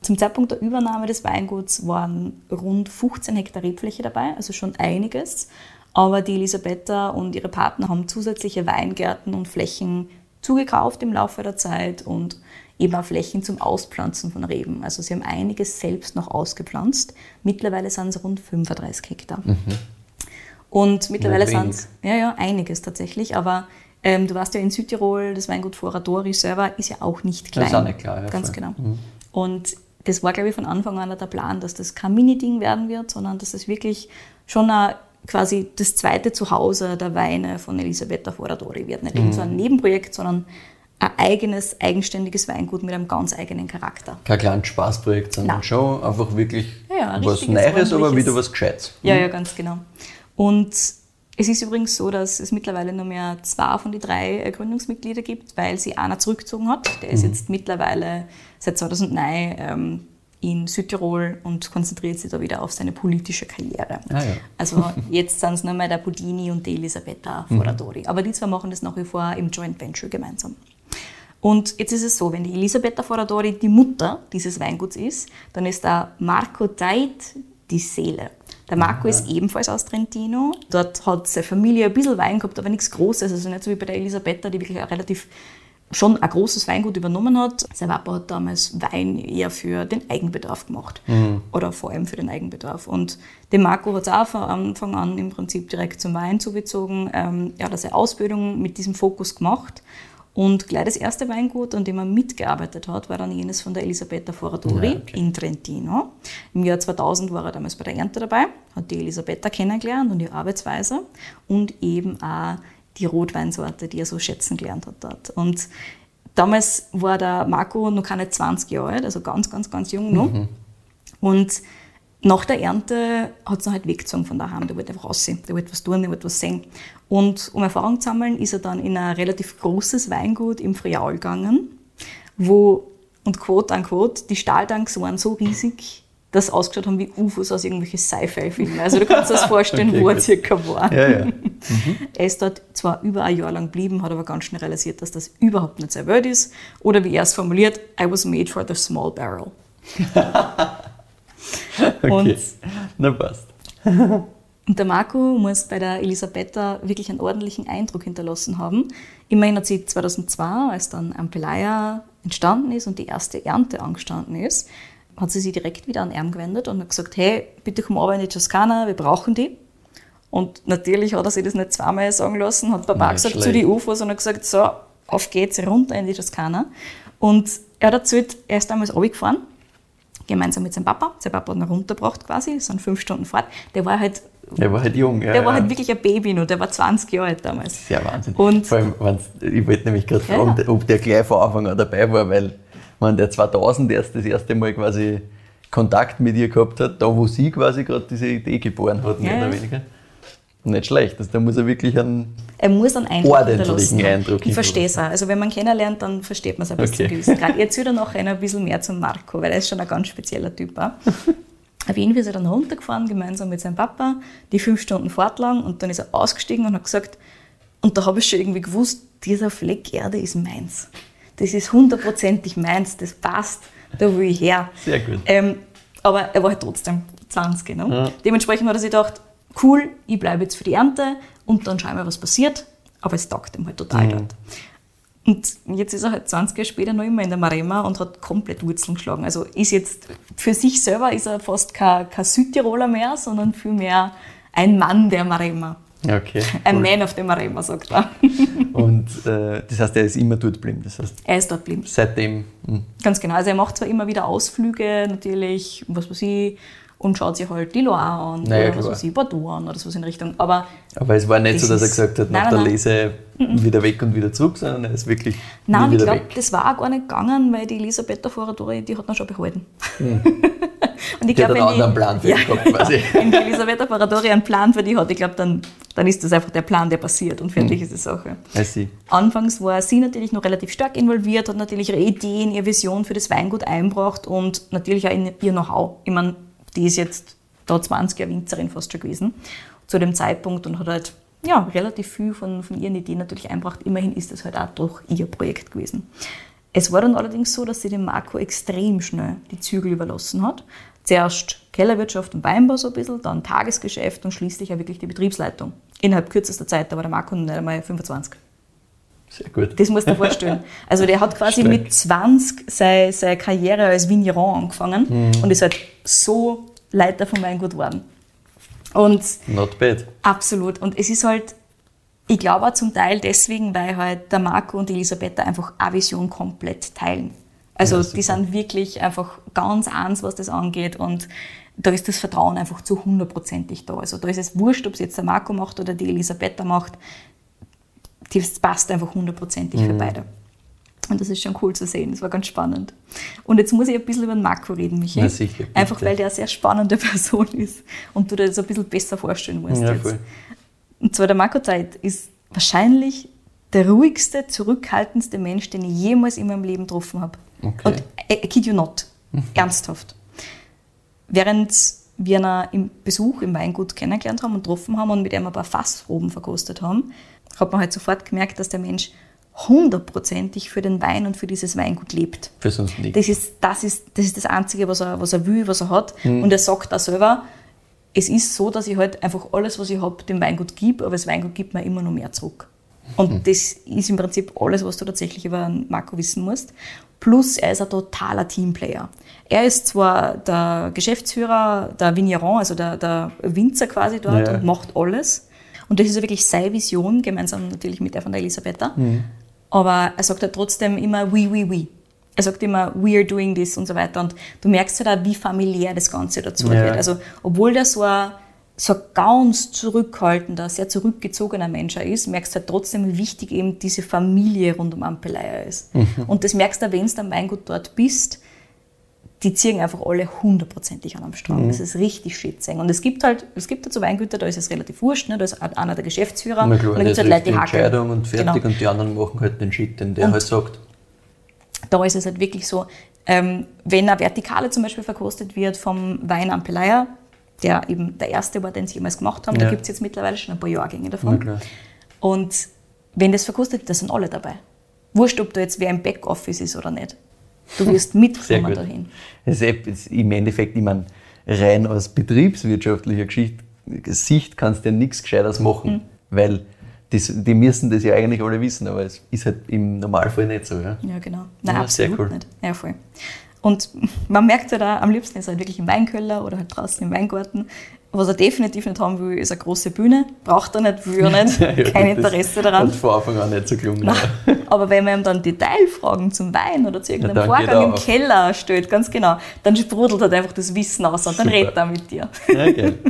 Zum Zeitpunkt der Übernahme des Weinguts waren rund 15 Hektar Rebfläche dabei, also schon einiges. Aber die Elisabetta und ihre Partner haben zusätzliche Weingärten und Flächen zugekauft im Laufe der Zeit und eben auch Flächen zum Auspflanzen von Reben. Also sie haben einiges selbst noch ausgepflanzt. Mittlerweile sind es rund 35 Hektar. Mhm. Und mittlerweile sind es ja, ja, einiges tatsächlich, aber ähm, du weißt ja in Südtirol, das Weingut Foradori selber ist ja auch nicht klein. Das ist auch nicht klar, ja, Ganz genau. Mhm. Und das war, glaube ich, von Anfang an der Plan, dass das kein Mini-Ding werden wird, sondern dass es wirklich schon ein, quasi das zweite Zuhause der Weine von Elisabetta Foradori wird. Nicht mhm. so ein Nebenprojekt, sondern ein eigenes, eigenständiges Weingut mit einem ganz eigenen Charakter. Kein kleines Spaßprojekt, sondern Nein. schon einfach wirklich ja, was Neues, aber wieder was Gescheites. Ja, mhm. ja, ganz genau. Und es ist übrigens so, dass es mittlerweile nur mehr zwei von den drei äh, Gründungsmitgliedern gibt, weil sie einer zurückgezogen hat. Der ist mhm. jetzt mittlerweile seit 2009 ähm, in Südtirol und konzentriert sich da wieder auf seine politische Karriere. Ah, ja. Also <laughs> jetzt sind es nur mehr der Budini und die Elisabetta Foradori. Mhm. Aber die zwei machen das nach wie vor im Joint Venture gemeinsam. Und jetzt ist es so, wenn die Elisabetta Foradori die Mutter dieses Weinguts ist, dann ist der Marco Deit die Seele. Der Marco ist ebenfalls aus Trentino. Dort hat seine Familie ein bisschen Wein gehabt, aber nichts Großes. Also nicht so wie bei der Elisabetta, die wirklich relativ schon ein großes Weingut übernommen hat. Sein Papa hat damals Wein eher für den Eigenbedarf gemacht. Mhm. Oder vor allem für den Eigenbedarf. Und dem Marco hat es auch von Anfang an im Prinzip direkt zum Wein zugezogen. Ähm, er hat seine Ausbildung mit diesem Fokus gemacht und gleich das erste Weingut, an dem er mitgearbeitet hat, war dann jenes von der Elisabetta Foradori ja, okay. in Trentino. Im Jahr 2000 war er damals bei der Ernte dabei, hat die Elisabetta kennengelernt und ihre Arbeitsweise und eben auch die Rotweinsorte, die er so schätzen gelernt hat dort. Und damals war der Marco noch keine 20 Jahre alt, also ganz, ganz, ganz jung noch. Mhm. Und nach der Ernte hat es ihn halt weggezogen von daheim. Der wollte einfach aussehen, der wollte was tun, der wollte was sehen. Und um Erfahrung zu sammeln, ist er dann in ein relativ großes Weingut im Friaul gegangen, wo, und quote an quote, die Stahltanks waren so riesig, dass sie ausgeschaut haben wie UFOs aus irgendwelchen Sci-Fi-Filmen. Also du kannst dir das <laughs> vorstellen, okay, wo er circa war. Ja, ja. <laughs> Mhm. Er ist dort zwar über ein Jahr lang geblieben, hat aber ganz schnell realisiert, dass das überhaupt nicht sein Wort ist. Oder wie er es formuliert, I was made for the small barrel. <laughs> okay, und, na passt. Und der Marco muss bei der Elisabetta wirklich einen ordentlichen Eindruck hinterlassen haben. Immerhin hat sie 2002, als dann Ampelaya entstanden ist und die erste Ernte angestanden ist, hat sie sich direkt wieder an ihn gewendet und hat gesagt, hey, bitte komm aber in die Toskana, wir brauchen die. Und natürlich hat er sich das nicht zweimal sagen lassen, hat Papa gesagt schlecht. zu den UFOs und hat gesagt, so, auf geht's, runter in die Toskana. Und er hat erzählt, er ist damals runtergefahren gemeinsam mit seinem Papa. Sein Papa hat ihn runtergebracht quasi, sind fünf Stunden Fahrt. Der war halt der war halt jung, ja. Der war halt wirklich ein Baby nur, der war 20 Jahre alt damals. Sehr Wahnsinn. Und Vor allem, ich wollte nämlich gerade fragen, ja. ob der gleich von Anfang an dabei war, weil man der 2000 erst das erste Mal quasi Kontakt mit ihr gehabt hat, da wo sie quasi gerade diese Idee geboren hat, mehr oder weniger. Nicht schlecht, also da muss er wirklich einen, er muss einen Eindruck ordentlichen Eindruck Ich verstehe es auch. Also wenn man kennenlernt, dann versteht man es ein bisschen okay. gewissen Grad. Jetzt wieder noch ein bisschen mehr zum Marco, weil er ist schon ein ganz spezieller Typ. Auch. <laughs> Auf jeden Fall ist er dann runtergefahren, gemeinsam mit seinem Papa, die fünf Stunden Fahrt lang und dann ist er ausgestiegen und hat gesagt, und da habe ich schon irgendwie gewusst, dieser Fleck Erde ist meins. Das ist hundertprozentig meins, das passt, da will ich her. Sehr gut. Ähm, aber er war halt trotzdem 20. Ne? Ja. Dementsprechend hat er sich gedacht, cool, ich bleibe jetzt für die Ernte und dann schauen wir, was passiert. Aber es taugt ihm halt total mhm. dort. Und jetzt ist er halt 20 Jahre später noch immer in der Marema und hat komplett Wurzeln geschlagen. Also ist jetzt für sich selber ist er fast kein, kein Südtiroler mehr, sondern vielmehr ein Mann der Marema. Okay, ein Man of the Marema, sagt er. <laughs> Und äh, das heißt, er ist immer dort geblieben. Das heißt, er ist dort geblieben. Seitdem. Mh. Ganz genau. Also er macht zwar immer wieder Ausflüge, natürlich, was weiß ich, und schaut sich halt die Loire an naja, oder was weiß ich, Bordeaux an oder so in Richtung. Aber, Aber es war nicht so, dass er gesagt hat, nach nein, der. Lese nein. wieder weg und wieder zurück, sondern er ist wirklich Nein, ich glaube, das war auch gar nicht gegangen, weil die Elisabetta Foradori, die hat ihn schon behalten. Hm. <laughs> und ich glaube, wenn, einen anderen Plan für ja, gehabt, quasi. <laughs> wenn die Elisabetta Foradori einen Plan für die hat, ich glaube, dann, dann ist das einfach der Plan, der passiert und fertig hm. ist die Sache. Anfangs war sie natürlich noch relativ stark involviert, hat natürlich ihre Ideen, ihre Vision für das Weingut eingebracht und natürlich auch in ihr Know-how. Ich meine, die ist jetzt da 20 Jahre Winzerin fast schon gewesen zu dem Zeitpunkt und hat halt ja, relativ viel von, von ihren Ideen natürlich einbracht. Immerhin ist das halt auch doch ihr Projekt gewesen. Es war dann allerdings so, dass sie dem Marco extrem schnell die Zügel überlassen hat. Zuerst Kellerwirtschaft und Weinbau so ein bisschen, dann Tagesgeschäft und schließlich auch wirklich die Betriebsleitung. Innerhalb kürzester Zeit, da war der Marco nicht einmal 25. Sehr gut. Das musst du dir vorstellen. Also der hat quasi Stark. mit 20 seine, seine Karriere als Vigneron angefangen Mhm. und ist halt so Leiter vom Weingut geworden. Und Not bad. absolut. Und es ist halt, ich glaube auch zum Teil deswegen, weil halt der Marco und die Elisabetta einfach eine Vision komplett teilen. Also Ja, die sind wirklich einfach ganz eins, was das angeht und da ist das Vertrauen einfach zu hundertprozentig da. Also da ist es wurscht, ob es jetzt der Marco macht oder die Elisabetta macht. Das passt einfach hundertprozentig Mhm. für beide. Und das ist schon cool zu sehen. Das war ganz spannend. Und jetzt muss ich ein bisschen über den Marco reden, Michi. Na sicher, bitte. Einfach weil der eine sehr spannende <laughs> Person ist und du dir das ein bisschen besser vorstellen musst Ja, jetzt. voll. Und zwar der Marco Zeit ist wahrscheinlich der ruhigste, zurückhaltendste Mensch, den ich jemals in meinem Leben getroffen habe. Okay. Und I, I kid you not. <laughs> Ernsthaft. Während wir ihn im Besuch im Weingut kennengelernt haben und getroffen haben und mit ihm ein paar Fassproben verkostet haben, hat man halt sofort gemerkt, dass der Mensch hundertprozentig für den Wein und für dieses Weingut lebt. Für sonst nichts. Das ist das, ist, das, ist das Einzige, was er, was er will, was er hat. Mhm. Und er sagt auch selber, es ist so, dass ich halt einfach alles, was ich habe, dem Weingut gebe, aber das Weingut gibt mir immer noch mehr zurück. Und Mhm. das ist im Prinzip alles, was du tatsächlich über Marco wissen musst. Plus, er ist ein totaler Teamplayer. Er ist zwar der Geschäftsführer, der Vigneron, also der, der Winzer quasi dort Ja. und macht alles. Und das ist ja wirklich seine Vision, gemeinsam natürlich mit der von der Elisabetta. Mhm. Aber er sagt halt trotzdem immer, we, we, we. Er sagt immer, we are doing this und so weiter. Und du merkst halt auch, wie familiär das Ganze dazu Ja. wird. Also, obwohl der so ein, so ein ganz zurückhaltender, sehr zurückgezogener Mensch ist, merkst du halt trotzdem, wie wichtig eben diese Familie rund um Ampelaya ist. Mhm. Und das merkst du, wenn du am Weingut dort bist, die ziehen einfach alle hundertprozentig an am Strang. Mhm. Das ist richtig schätzig. Und es gibt halt, es gibt halt so Weingüter, da ist es relativ wurscht, ne? da ist einer der Geschäftsführer Na klar, und der gibt es halt Leute, die hackeln. Entscheidung und fertig Genau. und die anderen machen halt den Shit, den der Und- halt sagt. da ist es halt wirklich so, ähm, wenn eine Vertikale zum Beispiel verkostet wird vom Wein Ampelaya, der eben der erste war, den sie jemals gemacht haben, da Ja. gibt es jetzt mittlerweile schon ein paar Jahrgänge davon. Und wenn das verkostet wird, da sind alle dabei. Wurscht, ob da jetzt wer im Backoffice ist oder nicht. Du wirst mitkommen dahin. Das ist eh- ist im Endeffekt, ich meine, rein aus betriebswirtschaftlicher Geschichte, Sicht kannst du ja nichts Gescheites machen, Mhm. weil das, die müssen das ja eigentlich alle wissen, aber es ist halt im Normalfall nicht so. Ja? Ja, genau. Nein, Ja, sehr absolut cool. nicht. Ja, voll. Und man merkt halt auch, am liebsten ist halt wirklich im Weinkeller oder halt draußen im Weingarten. Was er definitiv nicht haben will, ist eine große Bühne. Braucht er nicht, will er nicht. <laughs> Ja, Kein Interesse daran. Hat von Anfang an nicht so gelungen. <laughs> Aber wenn man ihm dann Detailfragen zum Wein oder zu irgendeinem geht Vorgang im. Keller stellt, ganz genau, dann sprudelt halt einfach das Wissen aus und dann Super. redet er mit dir. Ja, geil. <laughs>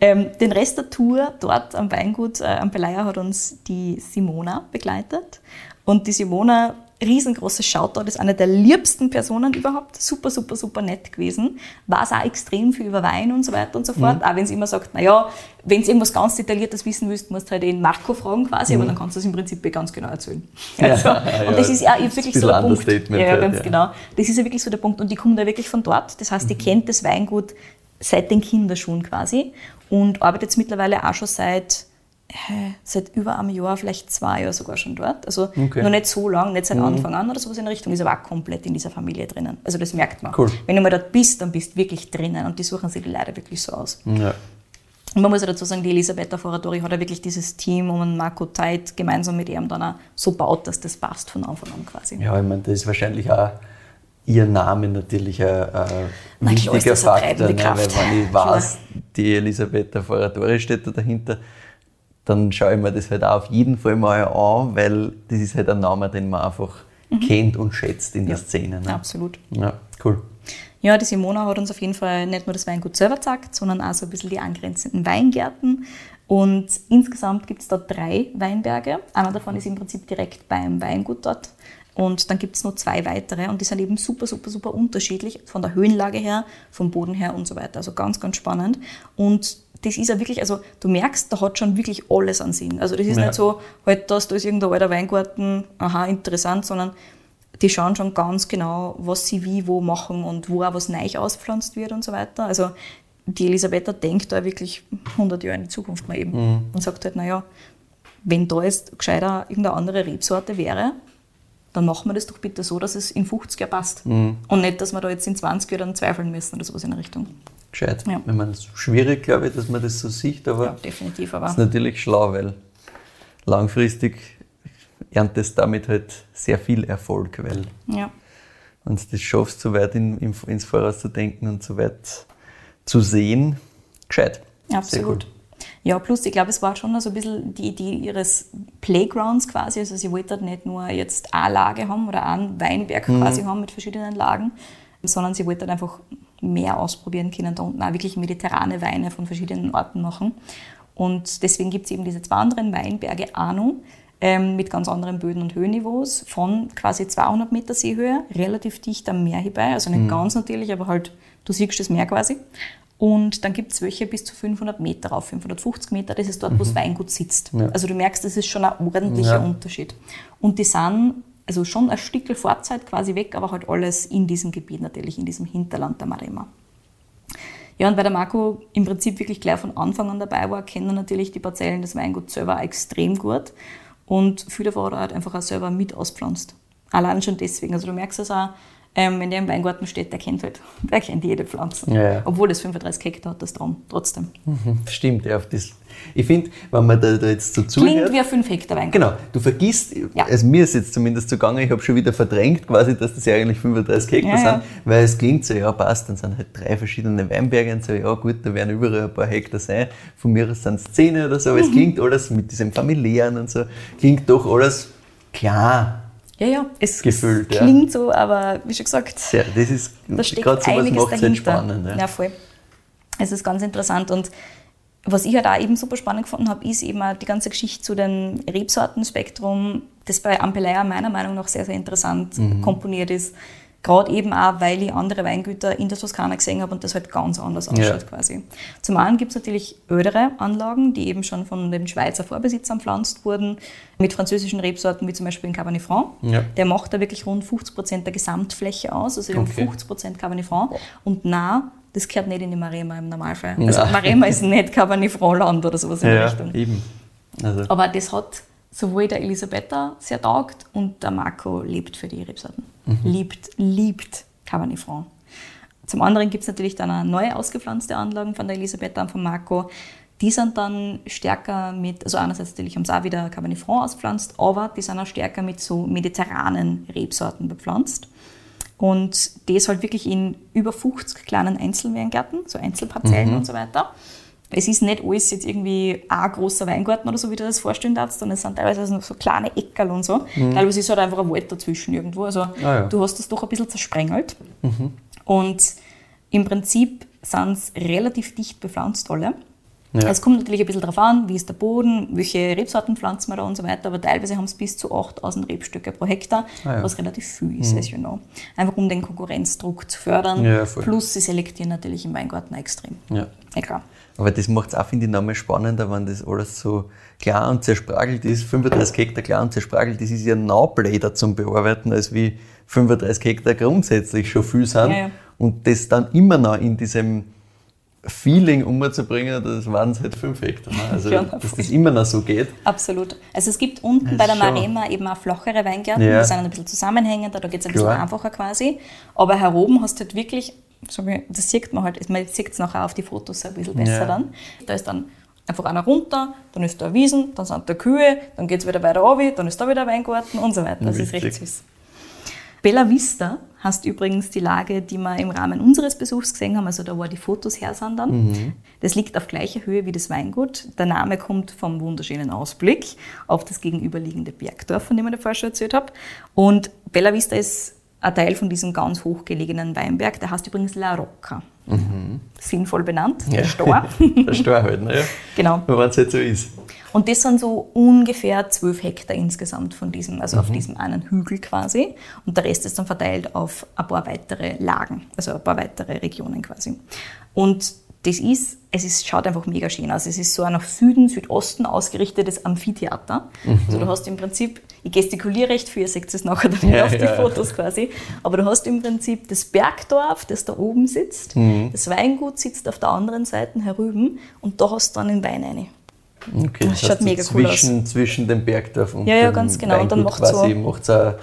Ähm, den Rest der Tour dort am Weingut äh, am Belaya hat uns die Simona begleitet. Und die Simona, riesengroßes Shoutout, ist eine der liebsten Personen überhaupt. Super, super, super nett gewesen. Weiß auch extrem viel über Wein und so weiter und so fort. Auch wenn sie immer sagt, naja, wenn du irgendwas ganz Detailliertes wissen willst, musst du halt den Marco fragen quasi, aber dann kannst du es im Prinzip eh ganz genau erzählen. Also, ja, und das ist ja wirklich so der Punkt. Ja, ganz ja. genau. Das ist ja wirklich so der Punkt. Und die kommt da wirklich von dort. Das heißt, die Mhm. kennt das Weingut seit den Kinderschuhen quasi und arbeitet jetzt mittlerweile auch schon seit, seit über einem Jahr, vielleicht zwei Jahre sogar schon dort. Also Okay. Mhm. noch nicht so lang, nicht seit Anfang an oder sowas in der Richtung, ist aber auch komplett in dieser Familie drinnen. Also das merkt man. Cool. Wenn du mal dort bist, dann bist du wirklich drinnen und die suchen sich die Leute wirklich so aus. Ja. Und man muss ja dazu sagen, die Elisabetta Foratori hat ja wirklich dieses Team um Marco Teit gemeinsam mit ihm dann auch so baut, dass das passt von Anfang an quasi. ja, ich meine, das ist wahrscheinlich auch ihr Name natürlich ein, ein Na ist wichtiger Faktor, ne? weil wenn ich <laughs> weiß, die Elisabetta Foratori steht da dahinter, dann schaue ich mir das halt auch auf jeden Fall mal an, weil das ist halt ein Name, den man einfach kennt und schätzt in der Szene. Ne? Mhm. Absolut. Ja, cool. Ja, die Simona hat uns auf jeden Fall nicht nur das Weingut selber gezeigt, sondern auch so ein bisschen die angrenzenden Weingärten. Und insgesamt gibt es da drei Weinberge. Einer davon ist im Prinzip direkt beim Weingut dort. Und dann gibt es noch zwei weitere und die sind eben super, super, super unterschiedlich von der Höhenlage her, vom Boden her und so weiter. Also ganz, ganz spannend. Und das ist ja wirklich, also du merkst, da hat schon wirklich alles an Sinn. Also das ist Ja. nicht so, halt das, da ist irgendein alter Weingarten, aha, interessant, sondern die schauen schon ganz genau, was sie wie wo machen und wo auch was neu auspflanzt wird und so weiter. Also die Elisabetta denkt da wirklich 100 Jahre in die Zukunft mal eben und sagt halt, naja, wenn da jetzt gescheiter irgendeine andere Rebsorte wäre, dann machen wir das doch bitte so, dass es in 50 Jahren passt. Und nicht, dass wir da jetzt in 20 Jahren zweifeln müssen oder sowas in der Richtung. Gescheit. Ja. Ich meine, es ist schwierig, glaube ich, dass man das so sieht, aber Ja, definitiv, ist aber natürlich schlau, weil langfristig erntest damit halt sehr viel Erfolg, weil Ja. wenn du das schaffst, so weit in, in, ins Voraus zu denken und so weit zu sehen, gescheit. Sehr Absolut. gut. Ja, plus ich glaube, es war schon so ein bisschen die Idee ihres Playgrounds quasi. Also sie wollten nicht nur jetzt eine Lage haben oder einen Weinberg Mhm. quasi haben mit verschiedenen Lagen, sondern sie wollten einfach mehr ausprobieren können, da unten auch wirklich mediterrane Weine von verschiedenen Orten machen. Und deswegen gibt es eben diese zwei anderen Weinberge Arno ähm, mit ganz anderen Böden- und Höhenniveaus von quasi 200 Meter Seehöhe, relativ dicht am Meer hierbei, also nicht ganz natürlich, aber halt, du siehst das Meer quasi. Und dann gibt es welche bis zu 500 Meter rauf, 550 Meter, das ist dort, wo das Weingut sitzt. Ja. Also du merkst, das ist schon ein ordentlicher Ja. Unterschied. Und die sind also schon ein Stückel Vorzeit quasi weg, aber halt alles in diesem Gebiet natürlich, in diesem Hinterland der Marema. Ja, und weil der Marco im Prinzip wirklich gleich von Anfang an dabei war, kennen natürlich die Parzellen des Weinguts selber extrem gut. Und viel davon hat er einfach auch selber mit auspflanzt. Allein schon deswegen. Also du merkst es auch, ähm, wenn der im Weingarten steht, der kennt halt, <laughs> der kennt jede Pflanze. Ja, ja. Obwohl das 35 Hektar hat, das drum, trotzdem. Stimmt, ja. Auf das, ich finde, wenn man da, da jetzt so Klingt zuhört. wie ein 5 Hektar Weingut. Genau, du vergisst, Ja. also mir ist jetzt zumindest zugange, ich habe schon wieder verdrängt quasi, dass das ja eigentlich 35 Hektar sind, weil es klingt so, ja passt, dann sind halt drei verschiedene Weinberge und so, ja gut, da werden überall ein paar Hektar sein, von mir aus sind es 10 oder so, aber Mhm. es klingt alles mit diesem familiären und so, klingt doch alles klar. Ja, ja, es, Gefüllt, es ja. klingt so, aber wie schon gesagt, Sehr, das ist, da steckt gerade sowas einiges macht es spannend. Ja. Ja. voll. Es ist ganz interessant und was ich halt auch eben super spannend gefunden habe, ist eben auch die ganze Geschichte zu dem Rebsortenspektrum, das bei Ampelaya meiner Meinung nach sehr, sehr interessant Mhm. komponiert ist. Gerade eben auch, weil ich andere Weingüter in der Toskana gesehen habe und das halt ganz anders ausschaut Ja. quasi. Zum einen gibt es natürlich ältere Anlagen, die eben schon von den Schweizer Vorbesitzern pflanzt wurden, mit französischen Rebsorten wie zum Beispiel in Cabernet Franc. Ja. Der macht da wirklich rund 50 Prozent der Gesamtfläche aus, also Okay. haben 50 Prozent Cabernet Franc. Und na, das gehört nicht in die Marema im Normalfall. Ja. Also Marema ist nicht Cabernet Franc-Land oder sowas in Ja, der Richtung. eben. Also, Aber das hat sowohl der Elisabetta sehr taugt und der Marco lebt für die Rebsorten. Mhm. Liebt, liebt Cabernet Franc. Zum anderen gibt es natürlich dann auch neue ausgepflanzte Anlagen von der Elisabetta und von Marco. Die sind dann stärker mit, also einerseits natürlich haben sie auch wieder Cabernet Franc auspflanzt, aber die sind auch stärker mit so mediterranen Rebsorten bepflanzt. Und das halt wirklich in über 50 kleinen Einzelweingärten, so Einzelparzellen und so weiter. Es ist nicht alles jetzt irgendwie ein großer Weingarten oder so, wie du das vorstellen darfst, sondern es sind teilweise noch so kleine Eckerl und so. Teilweise ist halt einfach ein Wald dazwischen irgendwo. Also ja. du hast das doch ein bisschen zersprengelt. Und im Prinzip sind es relativ dicht bepflanzt alle. Ja. Es kommt natürlich ein bisschen darauf an, wie ist der Boden, welche Rebsorten pflanzen wir da und so weiter, aber teilweise haben es bis zu 8000 Rebstöcke pro Hektar, Ah ja. was relativ viel ist, as you know. Einfach um den Konkurrenzdruck zu fördern. Ja. Plus sie selektieren natürlich im Weingarten extrem. ja. Ja, klar. Aber das macht es auch, finde ich, nochmal spannender, wenn das alles so klar und zerspragelt ist. 35 Hektar klar und zerspragelt, das ist ja noch bläder zum Bearbeiten, als wie 35 Hektar grundsätzlich schon viel sind. Ja, ja. Und das dann immer noch in diesem Feeling umzubringen, das waren es halt 5 Hektar. Ne? Also, Ja, dass das immer noch so geht. Absolut. Also es gibt unten bei der Marema eben auch flachere Weingärten, Ja. die sind ein bisschen zusammenhängender, da geht es ein bisschen Klar. einfacher quasi. Aber heroben hast du halt wirklich, so wie- das sieht man halt, man sieht es nachher auf die Fotos ein bisschen besser Ja. dann. Da ist dann einfach einer runter, dann ist da eine Wiesen, dann sind da Kühe, dann geht es wieder weiter runter, dann ist da wieder ein Weingarten und so weiter. Das ist recht süß. Bella Vista heißt übrigens die Lage, die wir im Rahmen unseres Besuchs gesehen haben, also da wo die Fotos her sind dann. Das liegt auf gleicher Höhe wie das Weingut. Der Name kommt vom wunderschönen Ausblick auf das gegenüberliegende Bergdorf, von dem ich davor schon erzählt habe. Und Bella Vista ist ein Teil von diesem ganz hochgelegenen Weinberg, der heißt übrigens La Rocca. Sinnvoll benannt, der Stor. <laughs> Der Stor halt, ne? Ja. <laughs> genau. Wenn es halt so ist. Und das sind so ungefähr 12 Hektar insgesamt von diesem, also auf diesem einen Hügel quasi. Und der Rest ist dann verteilt auf ein paar weitere Lagen, also ein paar weitere Regionen quasi. Und das ist, es ist, schaut einfach mega schön aus. Es ist so ein nach Süden, Südosten ausgerichtetes Amphitheater. Also du hast im Prinzip, ich gestikuliere recht viel, ihr seht es nachher dann <laughs> Ja, auf die ja. Fotos quasi, aber du hast im Prinzip das Bergdorf, das da oben sitzt, das Weingut sitzt auf der anderen Seite herüben und da hast du dann den Wein rein. Okay, Das das schaut heißt, mega cool zwischen, zwischen dem Bergdorf und Ja, ja, ganz genau. Und dann Weingut macht's quasi, so- macht's auch,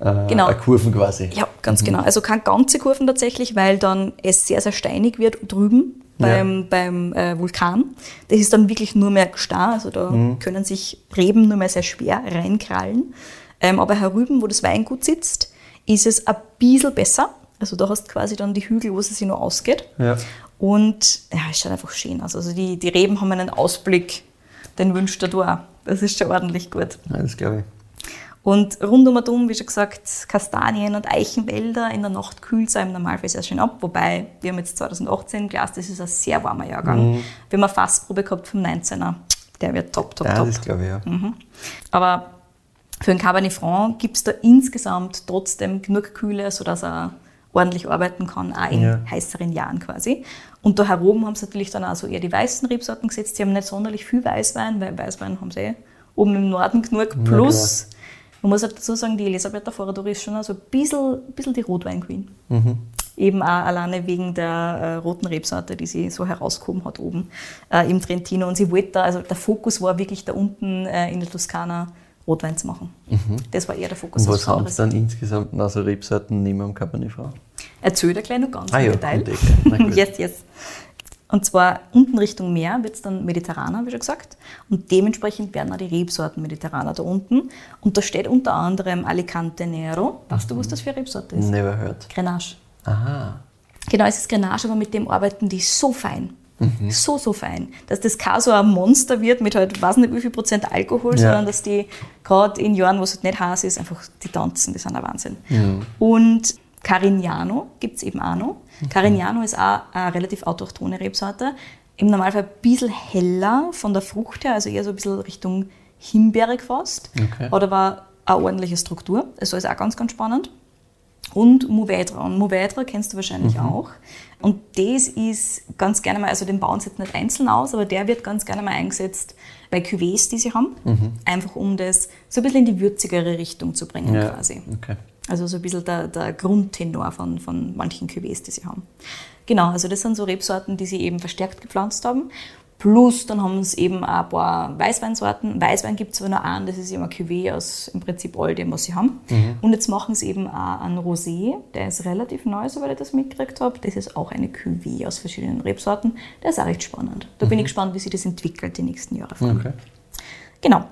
äh, Genau. Kurven quasi. Ja, ganz genau. Also keine ganze Kurven tatsächlich, weil dann es sehr, sehr steinig wird drüben. Beim, beim äh, Vulkan. Das ist dann wirklich nur mehr Gestein, also da können sich Reben nur mehr sehr schwer reinkrallen. Ähm, aber herüben, wo das Weingut sitzt, ist es ein bisschen besser. Also da hast du quasi dann die Hügel, wo es sich noch ausgeht. Ja. Und ja, es schaut einfach schön aus. Also die, die Reben haben einen Ausblick, den wünscht du auch. Das ist schon ordentlich gut. ja das glaube ich. Und rund um und um, wie schon gesagt, Kastanien- und Eichenwälder. In der Nacht kühlt es im Normalfall sehr schön ab. Wobei, wir haben jetzt 2018 Glas, das ist ein sehr warmer Jahrgang. Wir haben eine Fassprobe gehabt vom 19er. Der wird top, top, Ja, top. das glaube ich, ja. Aber für den Cabernet Franc gibt es da insgesamt trotzdem genug Kühle, sodass er ordentlich arbeiten kann, auch in Ja. heißeren Jahren quasi. Und da heroben haben sie natürlich dann auch so eher die weißen Rebsorten gesetzt. Sie haben nicht sonderlich viel Weißwein, weil Weißwein haben sie eh oben im Norden genug. Plus, man muss halt dazu sagen, die Elisabetta Foradori ist schon also ein bisschen, ein bisschen die Rotwein-Queen. Eben auch alleine wegen der äh, roten Rebsorte, die sie so herausgehoben hat oben äh, im Trentino. Und sie wollte da, also der Fokus war wirklich da unten äh, in der Toskana Rotwein zu machen. Das war eher der Fokus. Und was haben sie dann insgesamt noch so Rebsorten neben dem Cabernet Franc? Erzähl dir gleich noch ganz Ah im ja, Detail. <laughs> yes, yes. Und zwar unten Richtung Meer wird es dann mediterraner, wie schon gesagt. Und dementsprechend werden auch die Rebsorten mediterraner da unten. Und da steht unter anderem Alicante Nero. Weißt du, was das für eine Rebsorte ist? Never heard. Grenache. Aha. Genau, es ist Grenache, aber mit dem arbeiten die so fein. Mhm. So, so fein. Dass das kein so ein Monster wird mit halt, weiß nicht wie viel Prozent Alkohol, Ja. sondern dass die gerade in Jahren, wo es halt nicht heiß ist, einfach die tanzen, das ist ein Wahnsinn. Mhm. Und Carignano gibt es eben auch noch. Mhm. Carignano ist auch eine relativ autochthone Rebsorte. Im Normalfall ein bisschen heller von der Frucht her, also eher so ein bisschen Richtung himbeerig fast. Okay. Hat aber eine ordentliche Struktur. Also ist auch ganz, ganz spannend und Mourvedre. Und Mourvedre kennst du wahrscheinlich auch. Und das ist ganz gerne mal, also den bauen sie jetzt nicht einzeln aus, aber der wird ganz gerne mal eingesetzt bei Cuvées, die sie haben. Einfach um das so ein bisschen in die würzigere Richtung zu bringen Ja. quasi. Okay. Also so ein bisschen der, der Grundtenor von, von manchen Cuvées, die sie haben. Genau, also das sind so Rebsorten, die sie eben verstärkt gepflanzt haben. Plus dann haben sie eben auch ein paar Weißweinsorten. Weißwein gibt es aber nur einen, das ist immer Cuvée aus im Prinzip all dem, was sie haben. Und jetzt machen sie eben auch einen Rosé, der ist relativ neu, soweit ich das mitgekriegt habe. Das ist auch eine Cuvée aus verschiedenen Rebsorten. Der ist auch recht spannend. Da bin ich gespannt, wie sich das entwickelt die nächsten Jahre. Okay. Genau.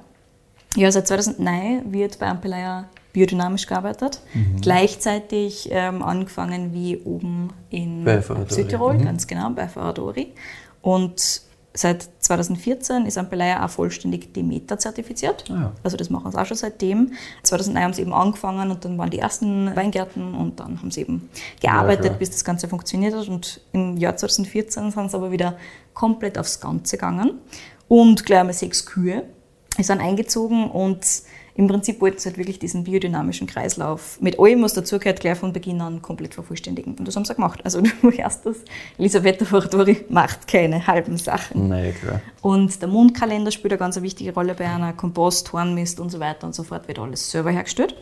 Ja, seit 2009 wird bei Ampelaya biodynamisch gearbeitet. Mhm. Gleichzeitig ähm, angefangen wie oben in. Südtirol, Mhm. ganz genau, bei Ferradori. Und seit 2014 ist Ampelaya auch vollständig Demeter zertifiziert. Ah ja. Also das machen sie auch schon seitdem. 2009 haben sie eben angefangen und dann waren die ersten Weingärten und dann haben sie eben gearbeitet, klar. bis das Ganze funktioniert hat. Und im Jahr 2014 sind sie aber wieder komplett aufs Ganze gegangen. Und gleich einmal sechs Kühe sind eingezogen und im Prinzip wollten sie halt wirklich diesen biodynamischen Kreislauf mit allem, was dazugehört, gleich von Beginn an komplett vervollständigen. Und das haben sie gemacht. Also <laughs> du hörst das, Elisabetta Foratori macht keine halben Sachen. Ja, klar. Und der Mondkalender spielt eine ganz wichtige Rolle bei einer Kompost, Hornmist und so weiter und so fort, wird alles selber hergestellt.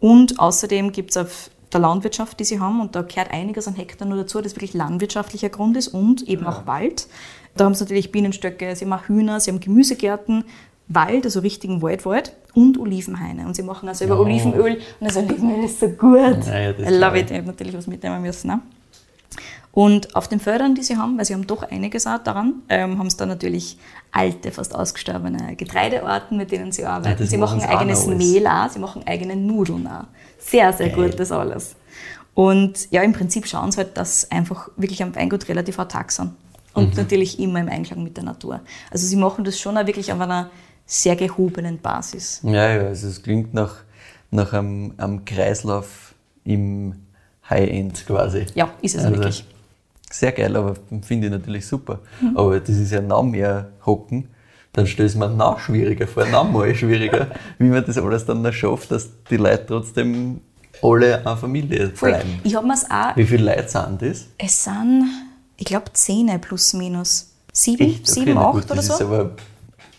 Und außerdem gibt es auf der Landwirtschaft, die sie haben, und da gehört einiges an Hektar nur dazu, das wirklich landwirtschaftlicher Grund ist und eben auch Wald. Da haben sie natürlich Bienenstöcke, sie haben auch Hühner, sie haben Gemüsegärten, Wald, also richtigen Waldwald und Olivenhaine. Und sie machen auch selber Ja. Olivenöl und das Olivenöl ist so gut. Ja, ja, I love it. Ich habe natürlich was mitnehmen müssen. Ne? Und auf den Feldern, die sie haben, weil sie haben doch einiges auch daran, ähm, haben sie dann natürlich alte, fast ausgestorbene Getreidearten, mit denen sie arbeiten. das sie machen auch eigenes alles. Mehl auch, sie machen eigene Nudeln auch. Sehr, sehr Geil. gut, das alles. Und ja, im Prinzip schauen sie halt, dass einfach wirklich am Weingut relativ autark sind. Und Mhm. natürlich immer im Einklang mit der Natur. Also sie machen das schon auch wirklich auf einer sehr gehobenen Basis. Ja, ja, also es klingt nach, nach einem, einem Kreislauf im High-End quasi. Ja, ist es Also, wirklich. Sehr geil, aber finde ich natürlich super. Aber das ist ja noch mehr hocken. Dann stellt es mir noch schwieriger vor, noch mal schwieriger, <laughs> wie man das alles dann noch schafft, dass die Leute trotzdem alle eine Familie Voll. bleiben. Ich habe mir auch Wie viele Leute sind das? Es sind, ich glaube, zehn plus minus. Sieben, Echt? Okay, sieben na acht gut, oder das so. ist aber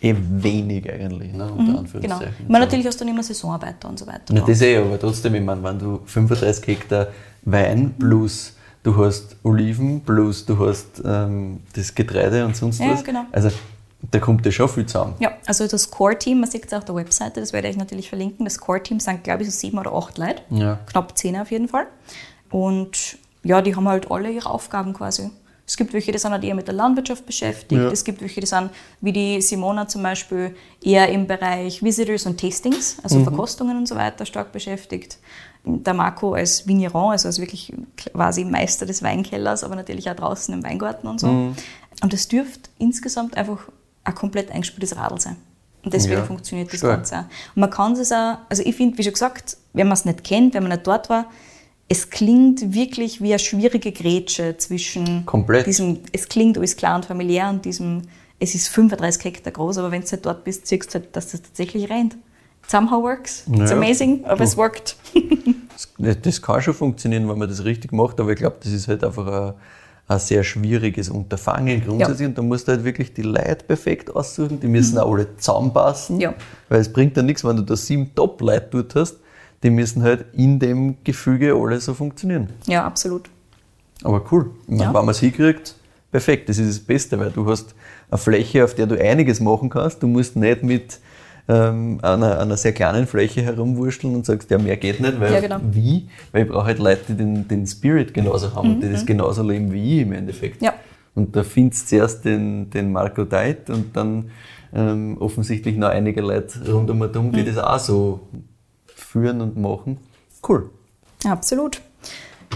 eh wenig eigentlich, ne, unter Genau. Anführungszeichen. Ich meine, natürlich hast du dann immer Saisonarbeiter und so weiter. Na, das eh, aber trotzdem, ich meine, wenn du 35 Hektar Wein plus du hast Oliven plus du hast ähm, das Getreide und sonst Ja, was. genau. Also da kommt ja schon viel zusammen. Ja, also das Core-Team, man sieht es auf der Webseite, das werde ich natürlich verlinken. Das Core-Team sind, glaube ich, so sieben oder acht Leute. Ja. Knapp zehn auf jeden Fall. Und ja, die haben halt alle ihre Aufgaben quasi. Es gibt welche, die sind halt eher mit der Landwirtschaft beschäftigt. Ja. Es gibt welche, die sind, wie die Simona zum Beispiel, eher im Bereich Visitors und Tastings, also Verkostungen und so weiter, stark beschäftigt. Der Marco als Vigneron, also als wirklich quasi Meister des Weinkellers, aber natürlich auch draußen im Weingarten und so. Und das dürfte insgesamt einfach ein komplett eingespieltes Radl sein. Und deswegen Ja, funktioniert das stark. Ganze auch. Und man kann es auch, also ich finde, wie schon gesagt, wenn man es nicht kennt, wenn man nicht dort war, es klingt wirklich wie eine schwierige Grätsche zwischen Komplett. diesem, es klingt alles klar und familiär und diesem, es ist 35 Hektar groß, aber wenn du halt dort bist, siehst du halt, dass das tatsächlich rennt. Somehow works. It's Ja. amazing, aber es worked. <laughs> Das, das kann schon funktionieren, wenn man das richtig macht, aber ich glaube, das ist halt einfach ein, ein sehr schwieriges Unterfangen grundsätzlich und da musst du halt wirklich die Leute perfekt aussuchen, die müssen auch alle zusammenpassen, Ja. weil es bringt ja nichts, wenn du da sieben Top-Leute dort hast, die müssen halt in dem Gefüge alle so funktionieren. Ja, absolut. Aber cool, meine, Ja. wenn man es hinkriegt, perfekt, das ist das Beste, weil du hast eine Fläche, auf der du einiges machen kannst, du musst nicht mit ähm, einer, einer sehr kleinen Fläche herumwurschteln und sagst, ja, mehr geht nicht, weil Ja, genau. wie? Weil ich brauche halt Leute, die den, den Spirit genauso haben und die das genauso leben wie ich im Endeffekt. Mhm, Ja. Und da findest du zuerst den, den Marco Deit und dann ähm, offensichtlich noch einige Leute rund um und um, Mhm. die das auch so führen und machen. Cool. Absolut.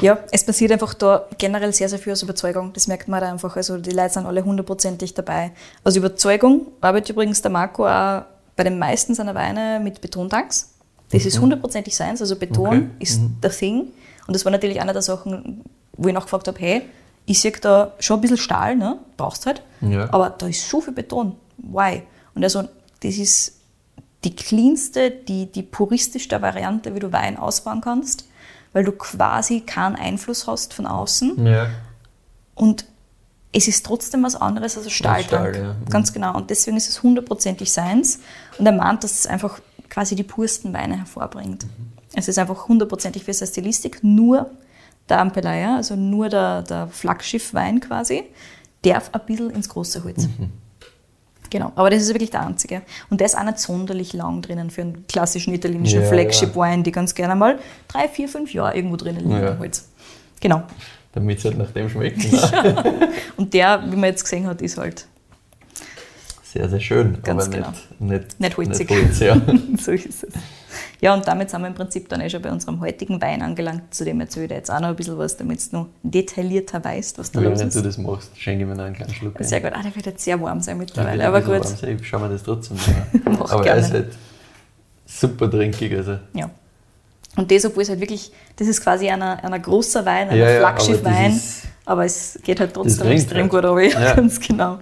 Ja, es passiert einfach da generell sehr, sehr viel aus Überzeugung. Das merkt man da einfach. Also die Leute sind alle hundertprozentig dabei. Aus Überzeugung arbeitet übrigens der Marco auch bei den meisten seiner Weine mit Betontanks. Das ist hundertprozentig seins. Also Beton Okay. ist der Thing. Und das war natürlich eine der Sachen, wo ich nachgefragt habe, hey, ich sehe da schon ein bisschen Stahl, ne? brauchst halt, Ja. aber da ist so viel Beton. Why? Und also, das ist die cleanste, die, die puristischste Variante, wie du Wein ausbauen kannst, weil du quasi keinen Einfluss hast von außen Ja. und es ist trotzdem was anderes als ein Stahltank. Stahl, ja. Mhm. Ganz genau. Und deswegen ist es hundertprozentig seins. Und er meint, dass es einfach quasi die pursten Weine hervorbringt. Mhm. Es ist einfach hundertprozentig für seine Stilistik. Nur der Ampelaya, also nur der, der Flaggschiffwein quasi, darf ein bisschen ins große Holz. Mhm. Genau, aber das ist wirklich der einzige. Und der ist auch nicht sonderlich lang drinnen für einen klassischen italienischen Ja, Flagship-Wein, die ganz gerne mal drei, vier, fünf Jahre irgendwo drinnen liegen Ja. Holz. Genau. Damit es halt nach dem schmeckt. ne? <laughs> Und der, wie man jetzt gesehen hat, ist halt Sehr, sehr schön. Ganz aber genau. nicht, nicht, Nicht holzig. Nicht Holz, ja. <laughs> so ist es. Ja, und damit sind wir im Prinzip dann eh schon bei unserem heutigen Wein angelangt. Zu dem erzähle ich dir jetzt auch noch ein bisschen was, damit du noch detaillierter weißt, was da los Während du ist. das machst, schenke ich mir noch einen kleinen Schluck. Sehr gut. Ah, der wird jetzt sehr warm sein Ja, mittlerweile, aber gut. warm sein. Ich schau mir das trotzdem <laughs> Mach an. Aber gerne. er ist halt super trinkig. Also. Ja. Und das, obwohl es halt wirklich, das ist quasi ein, ein großer Wein, ein Ja, ja, Flaggschiff-Wein, aber das ist- aber es geht halt trotzdem extrem halt. gut runter, <laughs> Ja. ganz genau.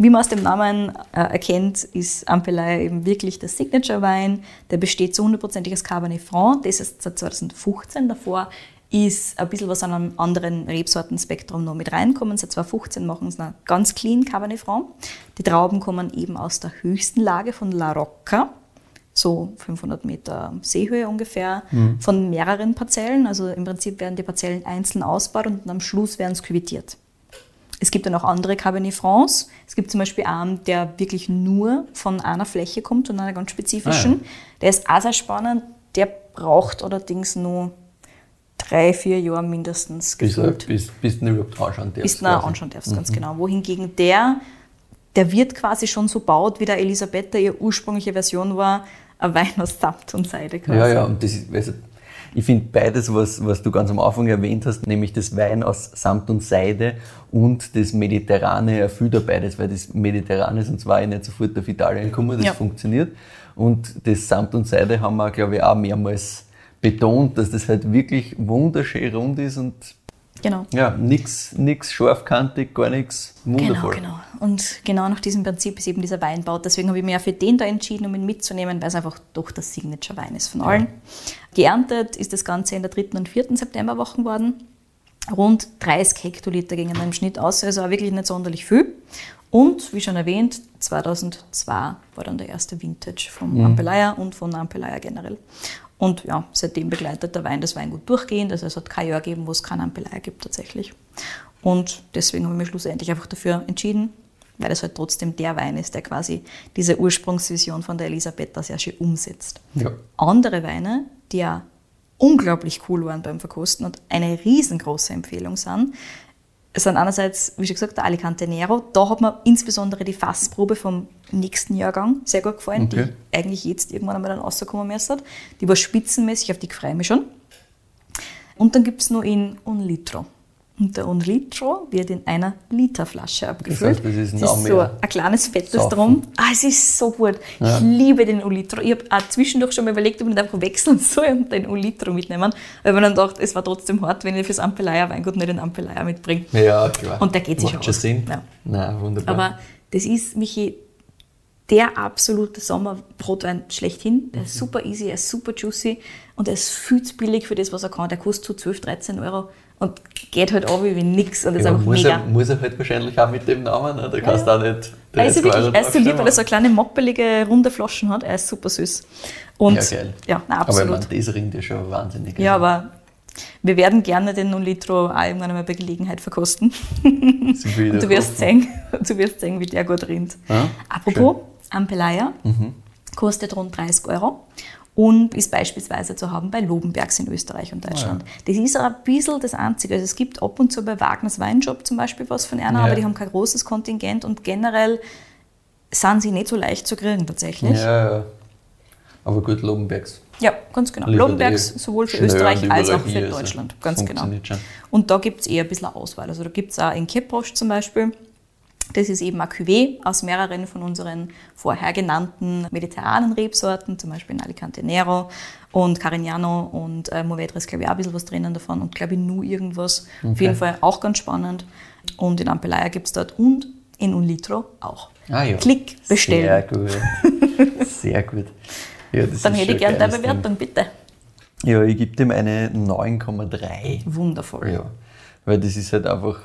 Wie man aus dem Namen äh, erkennt, ist Ampelaya eben wirklich der Signature-Wein. Der besteht zu hundertprozentig aus Cabernet Franc. Das ist seit 2015. Davor ist ein bisschen was an einem anderen Rebsortenspektrum noch mit reinkommen. Seit 2015 machen sie einen ganz clean Cabernet Franc. Die Trauben kommen eben aus der höchsten Lage von La Rocca so 500 Meter Seehöhe ungefähr, von mehreren Parzellen. Also im Prinzip werden die Parzellen einzeln ausgebaut und am Schluss werden sie küvitiert. Es gibt dann auch andere Cabernet Francs. Es gibt zum Beispiel einen, der wirklich nur von einer Fläche kommt und einer ganz spezifischen. Der ist auch sehr spannend. Der braucht allerdings nur drei, vier Jahre mindestens Bis, gefüllt bis, bis du ihn überhaupt anschauen darfst. bis du ihn anschauen darfst, ganz genau. Wohingegen der, der wird quasi schon so baut, wie der Elisabetta ihre ursprüngliche Version war, ein Wein aus Samt und Seide quasi. Ja, ja, und das ist, also, ich finde beides, was, was du ganz am Anfang erwähnt hast, nämlich das Wein aus Samt und Seide und das Mediterrane erfüllt da beides, weil das Mediterrane, sonst war ich nicht sofort auf Italien gekommen, das Ja. funktioniert. Und das Samt und Seide haben wir, glaube ich, auch mehrmals betont, dass das halt wirklich wunderschön rund ist und Genau. ja, nix, nix scharfkantig, gar nichts, Genau, wundervoll. genau. Und genau nach diesem Prinzip ist eben dieser Wein baut. Deswegen habe ich mich ja für den da entschieden, um ihn mitzunehmen, weil es einfach doch das Signature-Wein ist von allen. Geerntet ist das Ganze in der 3. und 4. Septemberwoche worden. Rund 30 Hektoliter gingen im Schnitt aus, also auch wirklich nicht sonderlich viel. Und wie schon erwähnt, 2002 war dann der erste Vintage vom Ampelaya und von Ampelaya generell. Und ja, seitdem begleitet der Wein das Weingut durchgehend. Also es hat kein Jahr gegeben, wo es keinen Ampelaya gibt tatsächlich. Und deswegen habe ich mich schlussendlich einfach dafür entschieden, weil es halt trotzdem der Wein ist, der quasi diese Ursprungsvision von der Elisabetta sehr schön umsetzt. Ja. Andere Weine, die ja unglaublich cool waren beim Verkosten und eine riesengroße Empfehlung sind, Es sind einerseits, wie schon gesagt, der Alicante Nero. Da hat mir insbesondere die Fassprobe vom nächsten Jahrgang sehr gut gefallen, Okay. die eigentlich jetzt irgendwann einmal dann rauskommen müsste. Die war spitzenmäßig, auf die freue ich mich schon. Und dann gibt es noch in Un Litro. Und der Un Litro wird in einer Literflasche abgefüllt. heißt, das ist noch ist so ein kleines fettes Saufen. drum. Ah, es ist so gut. Ich liebe den Un Litro. Ich habe auch zwischendurch schon mal überlegt, ob ich nicht einfach wechseln soll und den Un Litro mitnehmen. Habe mir dann gedacht, es war trotzdem hart, wenn ich fürs Ampelaya Weingut nicht den Ampelaya mitbringe. Ja, klar. Und der geht sich Macht aus. schon Sinn. Ja. Nein, wunderbar. Aber das ist, Michi, der absolute Sommerbrotwein schlechthin. Der ist Mhm. super easy, er ist super juicy und er ist viel zu billig für das, was er kann. Der kostet so 12, 13 Euro und geht halt auch wie nix und ist ja, einfach muss, mega. er, muss er halt wahrscheinlich auch mit dem Namen, ne? da kannst du auch nicht Er ist 30 wirklich, er ist so lieb, weil er so kleine moppelige, runde Flaschen hat. Er ist super süß. Und Ja, geil. Ja, nein, Aber ich absolut. meine, das ringt ja schon wahnsinnig. ja, aber wir werden gerne den Non Litro auch irgendwann einmal bei Gelegenheit verkosten. <laughs> Und du wirst sehen, <laughs> du wirst sehen, wie der gut rinnt. Ja, Apropos, Ampelaya kostet rund 30 Euro und ist beispielsweise zu haben bei Lobenbergs in Österreich und Deutschland. Das ist ein bisschen das Einzige. Also es gibt ab und zu bei Wagners Weinshop zum Beispiel was von einer, Ja. aber die haben kein großes Kontingent und generell sind sie nicht so leicht zu kriegen tatsächlich. Ja, ja. Aber gut, Lobenbergs. Ja, ganz genau. Liefert Lobenbergs eh sowohl für Österreich als auch für also Deutschland. Ganz genau. Und da gibt es eher ein bisschen Auswahl. Also da gibt es auch in Keposch zum Beispiel. Das ist eben ein Cuvée aus mehreren von unseren vorher genannten mediterranen Rebsorten, zum Beispiel in Alicante Nero und Carignano und äh, Movedres, glaube ich, auch ein bisschen was drinnen davon und glaube ich nur irgendwas. Auf jeden Fall auch ganz spannend. Und in Ampelaya gibt es dort und in Un Litro auch. Ah, ja. Klick, bestellen. Sehr gut. Sehr gut. <laughs> Ja, das Dann ist hätte ich gerne deine Bewertung, bitte. Ding. Ja, ich gebe dem eine 9,3. Wundervoll. Ja, weil das ist halt einfach,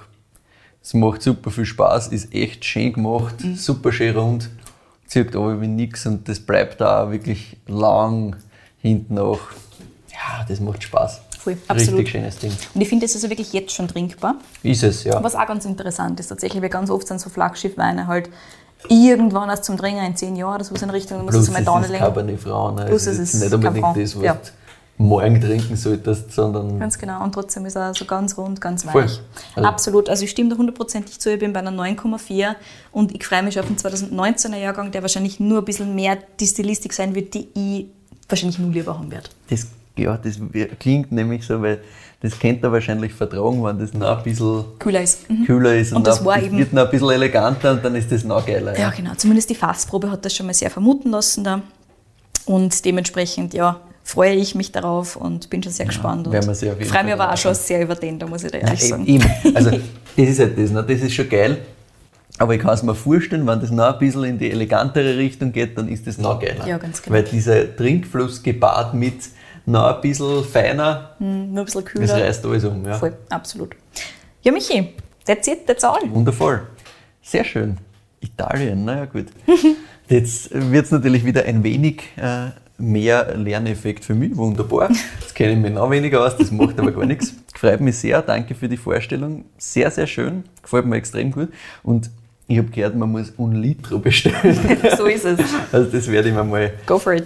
es macht super viel Spaß, ist echt schön gemacht, Mhm. super schön rund, zieht aber wie nix und das bleibt da auch wirklich lang hinten nach. Ja, das macht Spaß. Voll, absolut. Richtig schönes Ding. Und ich finde, das ist also wirklich jetzt schon trinkbar. Ist es, ja. Was auch ganz interessant ist, tatsächlich, weil ganz oft sind so Flaggschiffweine halt irgendwann erst zum Trinken in zehn Jahren oder so in Richtung, dann musst Plus du es es ist mal downlegen. Ne? Plus es ist es jetzt ist nicht unbedingt das, was ja. Morgen trinken solltest, sondern Ganz genau. Und trotzdem ist er so ganz rund, ganz Voll. weich. Also- Absolut. Also ich stimme da hundertprozentig zu. Ich bin bei einer 9,4 und ich freue mich auf den 2019er Jahrgang, der wahrscheinlich nur ein bisschen mehr die Stilistik sein wird, die ich wahrscheinlich nur lieber haben werde. das, ja, das klingt nämlich so, weil das kennt er wahrscheinlich vertragen, wenn das noch ein bisschen Kühler ist. Mhm. kühler ist und, Und das auch- war eben- wird noch ein bisschen eleganter und dann ist das noch geiler. Ja, genau. Zumindest die Fassprobe hat das schon mal sehr vermuten lassen da. Und dementsprechend, ja, freue ich mich darauf und bin schon sehr gespannt. werden Und freue Fall mich aber auch schon sehr über den, da muss ich dir ehrlich Nein, sagen. eben, eben. Also, <laughs> das ist halt das, ne? das ist schon geil. Aber ich kann es mir vorstellen, wenn das noch ein bisschen in die elegantere Richtung geht, dann ist das noch geiler. Ja, ganz genau. Weil dieser Trinkfluss gepaart mit noch ein bisschen feiner, Hm, Nur ein bisschen das kühler. reißt alles um. Ja. Voll, absolut. Ja, Michi, that's it, that's all. Wundervoll. Sehr schön. Italien, naja gut. <laughs> Jetzt wird es natürlich wieder ein wenig äh, mehr Lerneffekt für mich. Wunderbar. Jetzt kenne ich mich noch weniger aus, das macht aber gar nichts. Freut mich sehr, danke für die Vorstellung. Sehr, sehr schön. Gefällt mir extrem gut. Und ich habe gehört, man muss un Litro bestellen. <laughs> so ist es. Also das werde ich mir mal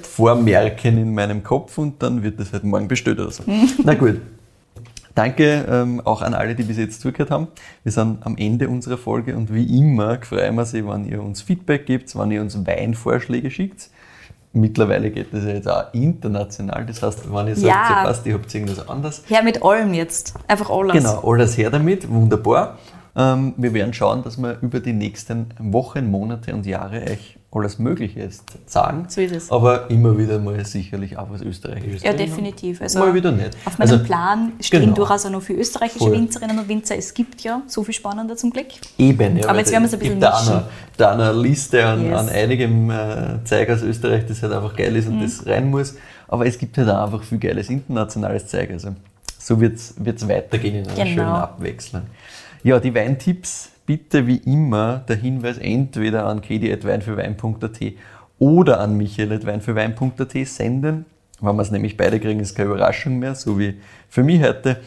vormerken in meinem Kopf und dann wird das halt morgen bestellt oder so. Na gut. Danke ähm, auch an alle, die bis jetzt zugehört haben. Wir sind am Ende unserer Folge und wie immer freuen wir sich, wenn ihr uns Feedback gebt, wenn ihr uns Weinvorschläge schickt. Mittlerweile geht das ja jetzt auch international. Das heißt, wenn ihr sagt, Ja. passt, ihr habt irgendwas anderes. Her mit allem jetzt. Einfach alles. Genau, alles her damit, wunderbar. Ähm, wir werden schauen, dass wir über die nächsten Wochen, Monate und Jahre euch alles Mögliche jetzt sagen. So ist es. Aber immer wieder mal sicherlich auch was Österreichisches. Ja, definitiv. Also mal wieder nicht. Auf meinem Also, Plan stehen genau. durchaus auch noch für österreichische Voll. Winzerinnen und Winzer. Es gibt ja so viel spannender zum Glück. Eben, ja. Aber jetzt werden wir es ein bisschen da mischen. eine, da eine Liste an, Yes. an einigem äh, Zeug aus Österreich, das halt einfach geil ist und Mhm. das rein muss. Aber es gibt halt auch einfach viel geiles internationales Zeug. Also so wird es weitergehen in einer Genau. schönen Abwechslung. Ja, die Weintipps bitte wie immer der Hinweis entweder an kedi.weinfürwein.at oder an michael.weinfürwein.at senden. Wenn wir es nämlich beide kriegen, ist keine Überraschung mehr, so wie für mich heute.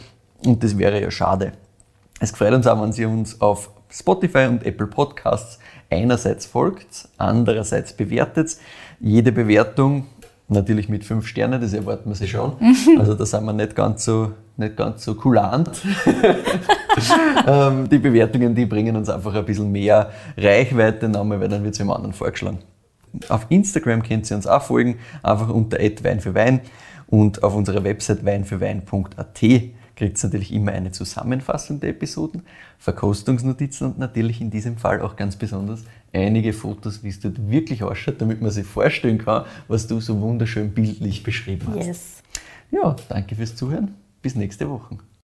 Und das wäre ja schade. Es gefreut uns auch, wenn Sie uns auf Spotify und Apple Podcasts einerseits folgt, andererseits bewertet. Jede Bewertung Natürlich mit fünf Sternen, das erwarten wir sich schon. <laughs> Also da sind wir nicht ganz so, nicht ganz so kulant. <laughs> ähm, die Bewertungen, die bringen uns einfach ein bisschen mehr Reichweite, nochmal, weil dann wird es dem anderen vorgeschlagen. Auf Instagram könnt ihr uns auch folgen, einfach unter Wein für Wein und auf unserer Website weinfürwein.at kriegt ihr natürlich immer eine Zusammenfassung der Episoden, Verkostungsnotizen und natürlich in diesem Fall auch ganz besonders einige Fotos, wie es dort wirklich ausschaut, damit man sich vorstellen kann, was du so wunderschön bildlich beschrieben hast. Yes. Ja, danke fürs Zuhören. Bis nächste Woche.